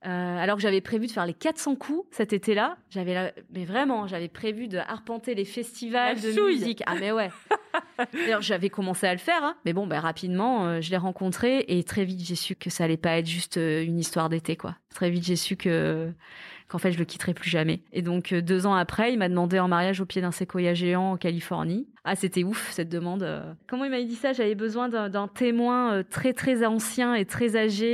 Euh, alors que j'avais prévu de faire les 400 coups cet été-là, j'avais mais vraiment, j'avais prévu de arpenter les festivals de musique. Ah mais ouais. *laughs* D'ailleurs, j'avais commencé à le faire, hein. mais bon, ben rapidement, euh, je l'ai rencontré et très vite j'ai su que ça allait pas être juste euh, une histoire d'été, quoi. Très vite j'ai su que qu'en fait je le quitterai plus jamais. Et donc euh, deux ans après, il m'a demandé en mariage au pied d'un séquoia géant en Californie. Ah, c'était ouf cette demande. Euh. Comment il m'a dit ça? J'avais besoin d'un témoin euh, très très ancien et très âgé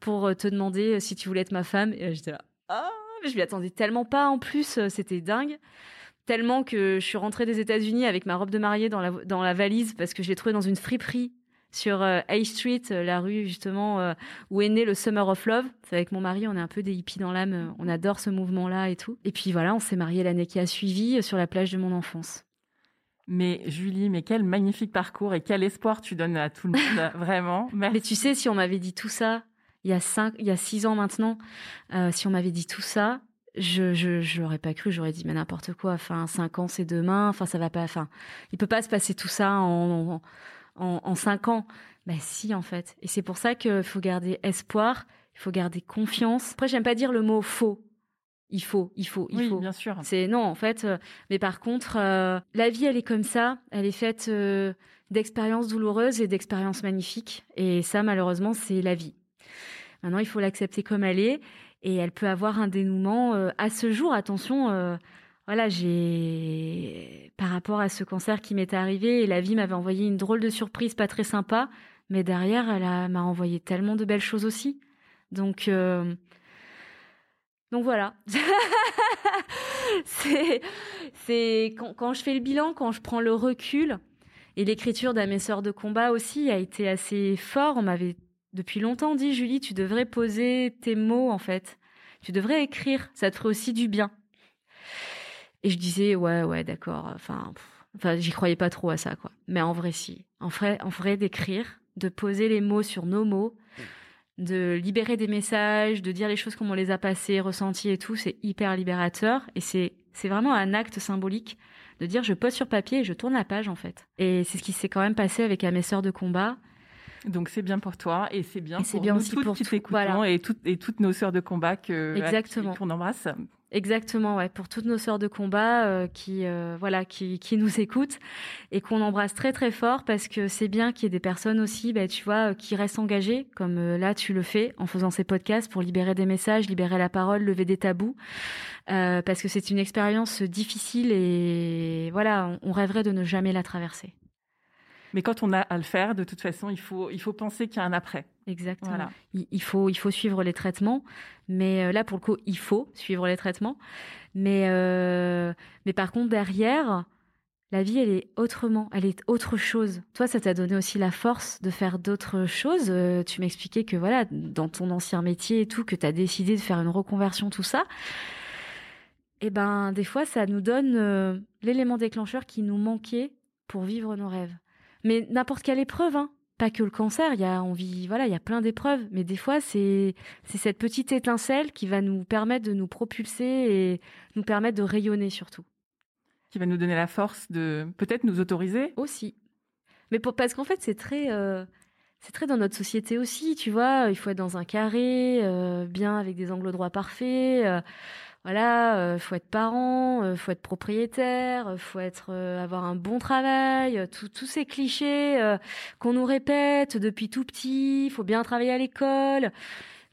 pour te demander si tu voulais être ma femme. Et j'étais là, ah, mais je lui attendais tellement pas en plus, c'était dingue tellement que je suis rentrée des États-Unis avec ma robe de mariée dans la, dans la valise parce que je l'ai trouvée dans une friperie sur euh, High Street, euh, la rue justement euh, où est né le Summer of Love. C'est avec mon mari, on est un peu des hippies dans l'âme, on adore ce mouvement-là et tout. Et puis voilà, on s'est mariés l'année qui a suivi sur la plage de mon enfance. Mais Julie, mais quel magnifique parcours et quel espoir tu donnes à tout le monde, *laughs* vraiment. Mais tu sais, si on m'avait dit tout ça il y a cinq, il y a six ans maintenant, si on m'avait dit tout ça, je je l'aurais pas cru j'aurais dit mais n'importe quoi enfin cinq ans c'est demain enfin ça va pas enfin il peut pas se passer tout ça en en, cinq ans. Ben si, en fait. Et c'est pour ça qu'il faut garder espoir, il faut garder confiance. Après, j'aime pas dire le mot faux. Il faut, il faut, il oui, faut. bien sûr. C'est non, en fait. Euh, mais par contre, euh, la vie, elle est comme ça. Elle est faite euh, d'expériences douloureuses et d'expériences magnifiques. Et ça, malheureusement, c'est la vie. Maintenant, il faut l'accepter comme elle est. Et elle peut avoir un dénouement à ce jour. Attention voilà, j'ai par rapport à ce cancer qui m'est arrivé, la vie m'avait envoyé une drôle de surprise, pas très sympa, mais derrière, elle m'a envoyé tellement de belles choses aussi. Donc, euh, donc voilà. *laughs* c'est, c'est quand, je fais le bilan, quand je prends le recul, et l'écriture d'un mes sœurs de combat aussi a été assez fort. On m'avait depuis longtemps dit, Julie, tu devrais poser tes mots en fait. Tu devrais écrire, ça te ferait aussi du bien. Et je disais, ouais, ouais, d'accord. Enfin, enfin, j'y croyais pas trop à ça, quoi. Mais en vrai, si. En vrai, en vrai d'écrire, de poser les mots sur nos mots, de libérer des messages, de dire les choses comme on les a passées, ressenties et tout, c'est hyper libérateur. Et c'est, c'est vraiment un acte symbolique de dire je pose sur papier et je tourne la page, en fait. Et c'est ce qui s'est quand même passé avec mes sœurs de combat. Donc c'est bien pour toi et c'est bien pour bien nous aussi toutes pour qui et, toutes, et toutes nos sœurs de combat que Exactement. qu'on embrasse. Exactement, ouais, pour toutes nos sœurs de combat euh, qui, euh, voilà, qui, nous *laughs* écoutent et qu'on embrasse très très fort parce que c'est bien qu'il y ait des personnes aussi, bah, tu vois, qui restent engagées comme euh, là tu le fais en faisant ces podcasts pour libérer des messages, libérer la parole, lever des tabous, parce que c'est une expérience difficile et voilà, on rêverait de ne jamais la traverser. Mais quand on a à le faire, de toute façon, il faut, il faut penser qu'il y a un après. Exactement. Il, faut, il faut suivre les traitements. Mais euh, là, pour le coup, il faut suivre les traitements. Mais, euh, mais par contre, derrière, la vie, elle est autrement. Elle est autre chose. Toi, ça t'a donné aussi la force de faire d'autres choses. Euh, tu m'expliquais que, voilà, dans ton ancien métier et tout, que tu as décidé de faire une reconversion, tout ça. Et eh ben, des fois, ça nous donne l'élément déclencheur qui nous manquait pour vivre nos rêves. Mais n'importe quelle épreuve, hein. Pas que le cancer, il y a, on vit, voilà, il y a plein d'épreuves, mais des fois, c'est, c'est cette petite étincelle qui va nous permettre de nous propulser et nous permettre de rayonner surtout. Qui va nous donner la force de peut-être nous autoriser Aussi. Mais parce qu'en fait, c'est très, euh, c'est très dans notre société aussi, tu vois. Il faut être dans un carré, euh, bien avec des angles droits parfaits. Euh, voilà, euh, faut être parent, euh, faut être propriétaire, euh, faut être avoir un bon travail, tous ces clichés qu'on nous répète depuis tout petit, faut bien travailler à l'école.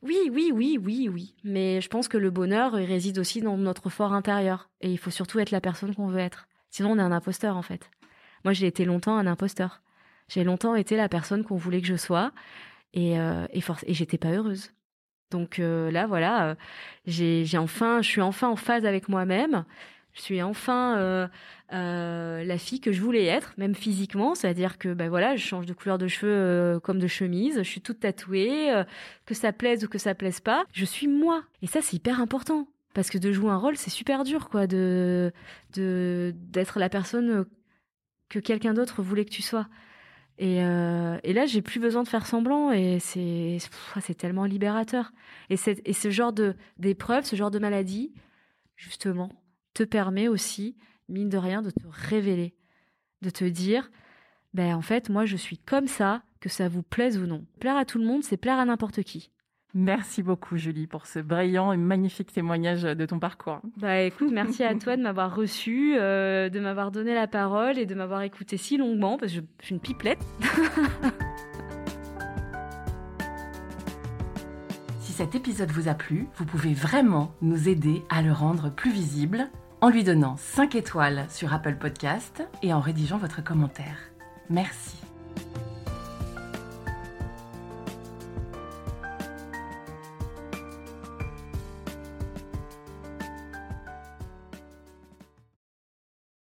Oui, oui, oui, oui, oui. Mais je pense que le bonheur réside aussi dans notre fort intérieur et il faut surtout être la personne qu'on veut être. Sinon on est un imposteur en fait. Moi j'ai été longtemps un imposteur. J'ai longtemps été la personne qu'on voulait que je sois et et, et j'étais pas heureuse. Donc euh, là, voilà, euh, j'ai enfin, je suis enfin en phase avec moi-même. Je suis enfin euh, la fille que je voulais être, même physiquement. C'est-à-dire que ben voilà, je change de couleur de cheveux comme de chemise. Je suis toute tatouée, que ça plaise ou que ça plaise pas. Je suis moi. Et ça, c'est hyper important. Parce que de jouer un rôle, c'est super dur, quoi, de d'être la personne que quelqu'un d'autre voulait que tu sois. Et, et là, j'ai plus besoin de faire semblant, et c'est c'est tellement libérateur. Et, et ce genre de d'épreuve, ce genre de maladie, justement, te permet aussi, mine de rien, de te révéler, de te dire, ben en fait, moi je suis comme ça, que ça vous plaise ou non. Plaire à tout le monde, c'est plaire à n'importe qui. Merci beaucoup Julie pour ce brillant et magnifique témoignage de ton parcours. Bah écoute, merci à toi de m'avoir reçu, euh, de m'avoir donné la parole et de m'avoir écouté si longuement parce que je suis une pipelette. *laughs* si cet épisode vous a plu, vous pouvez vraiment nous aider à le rendre plus visible en lui donnant 5 étoiles sur Apple Podcast et en rédigeant votre commentaire. Merci.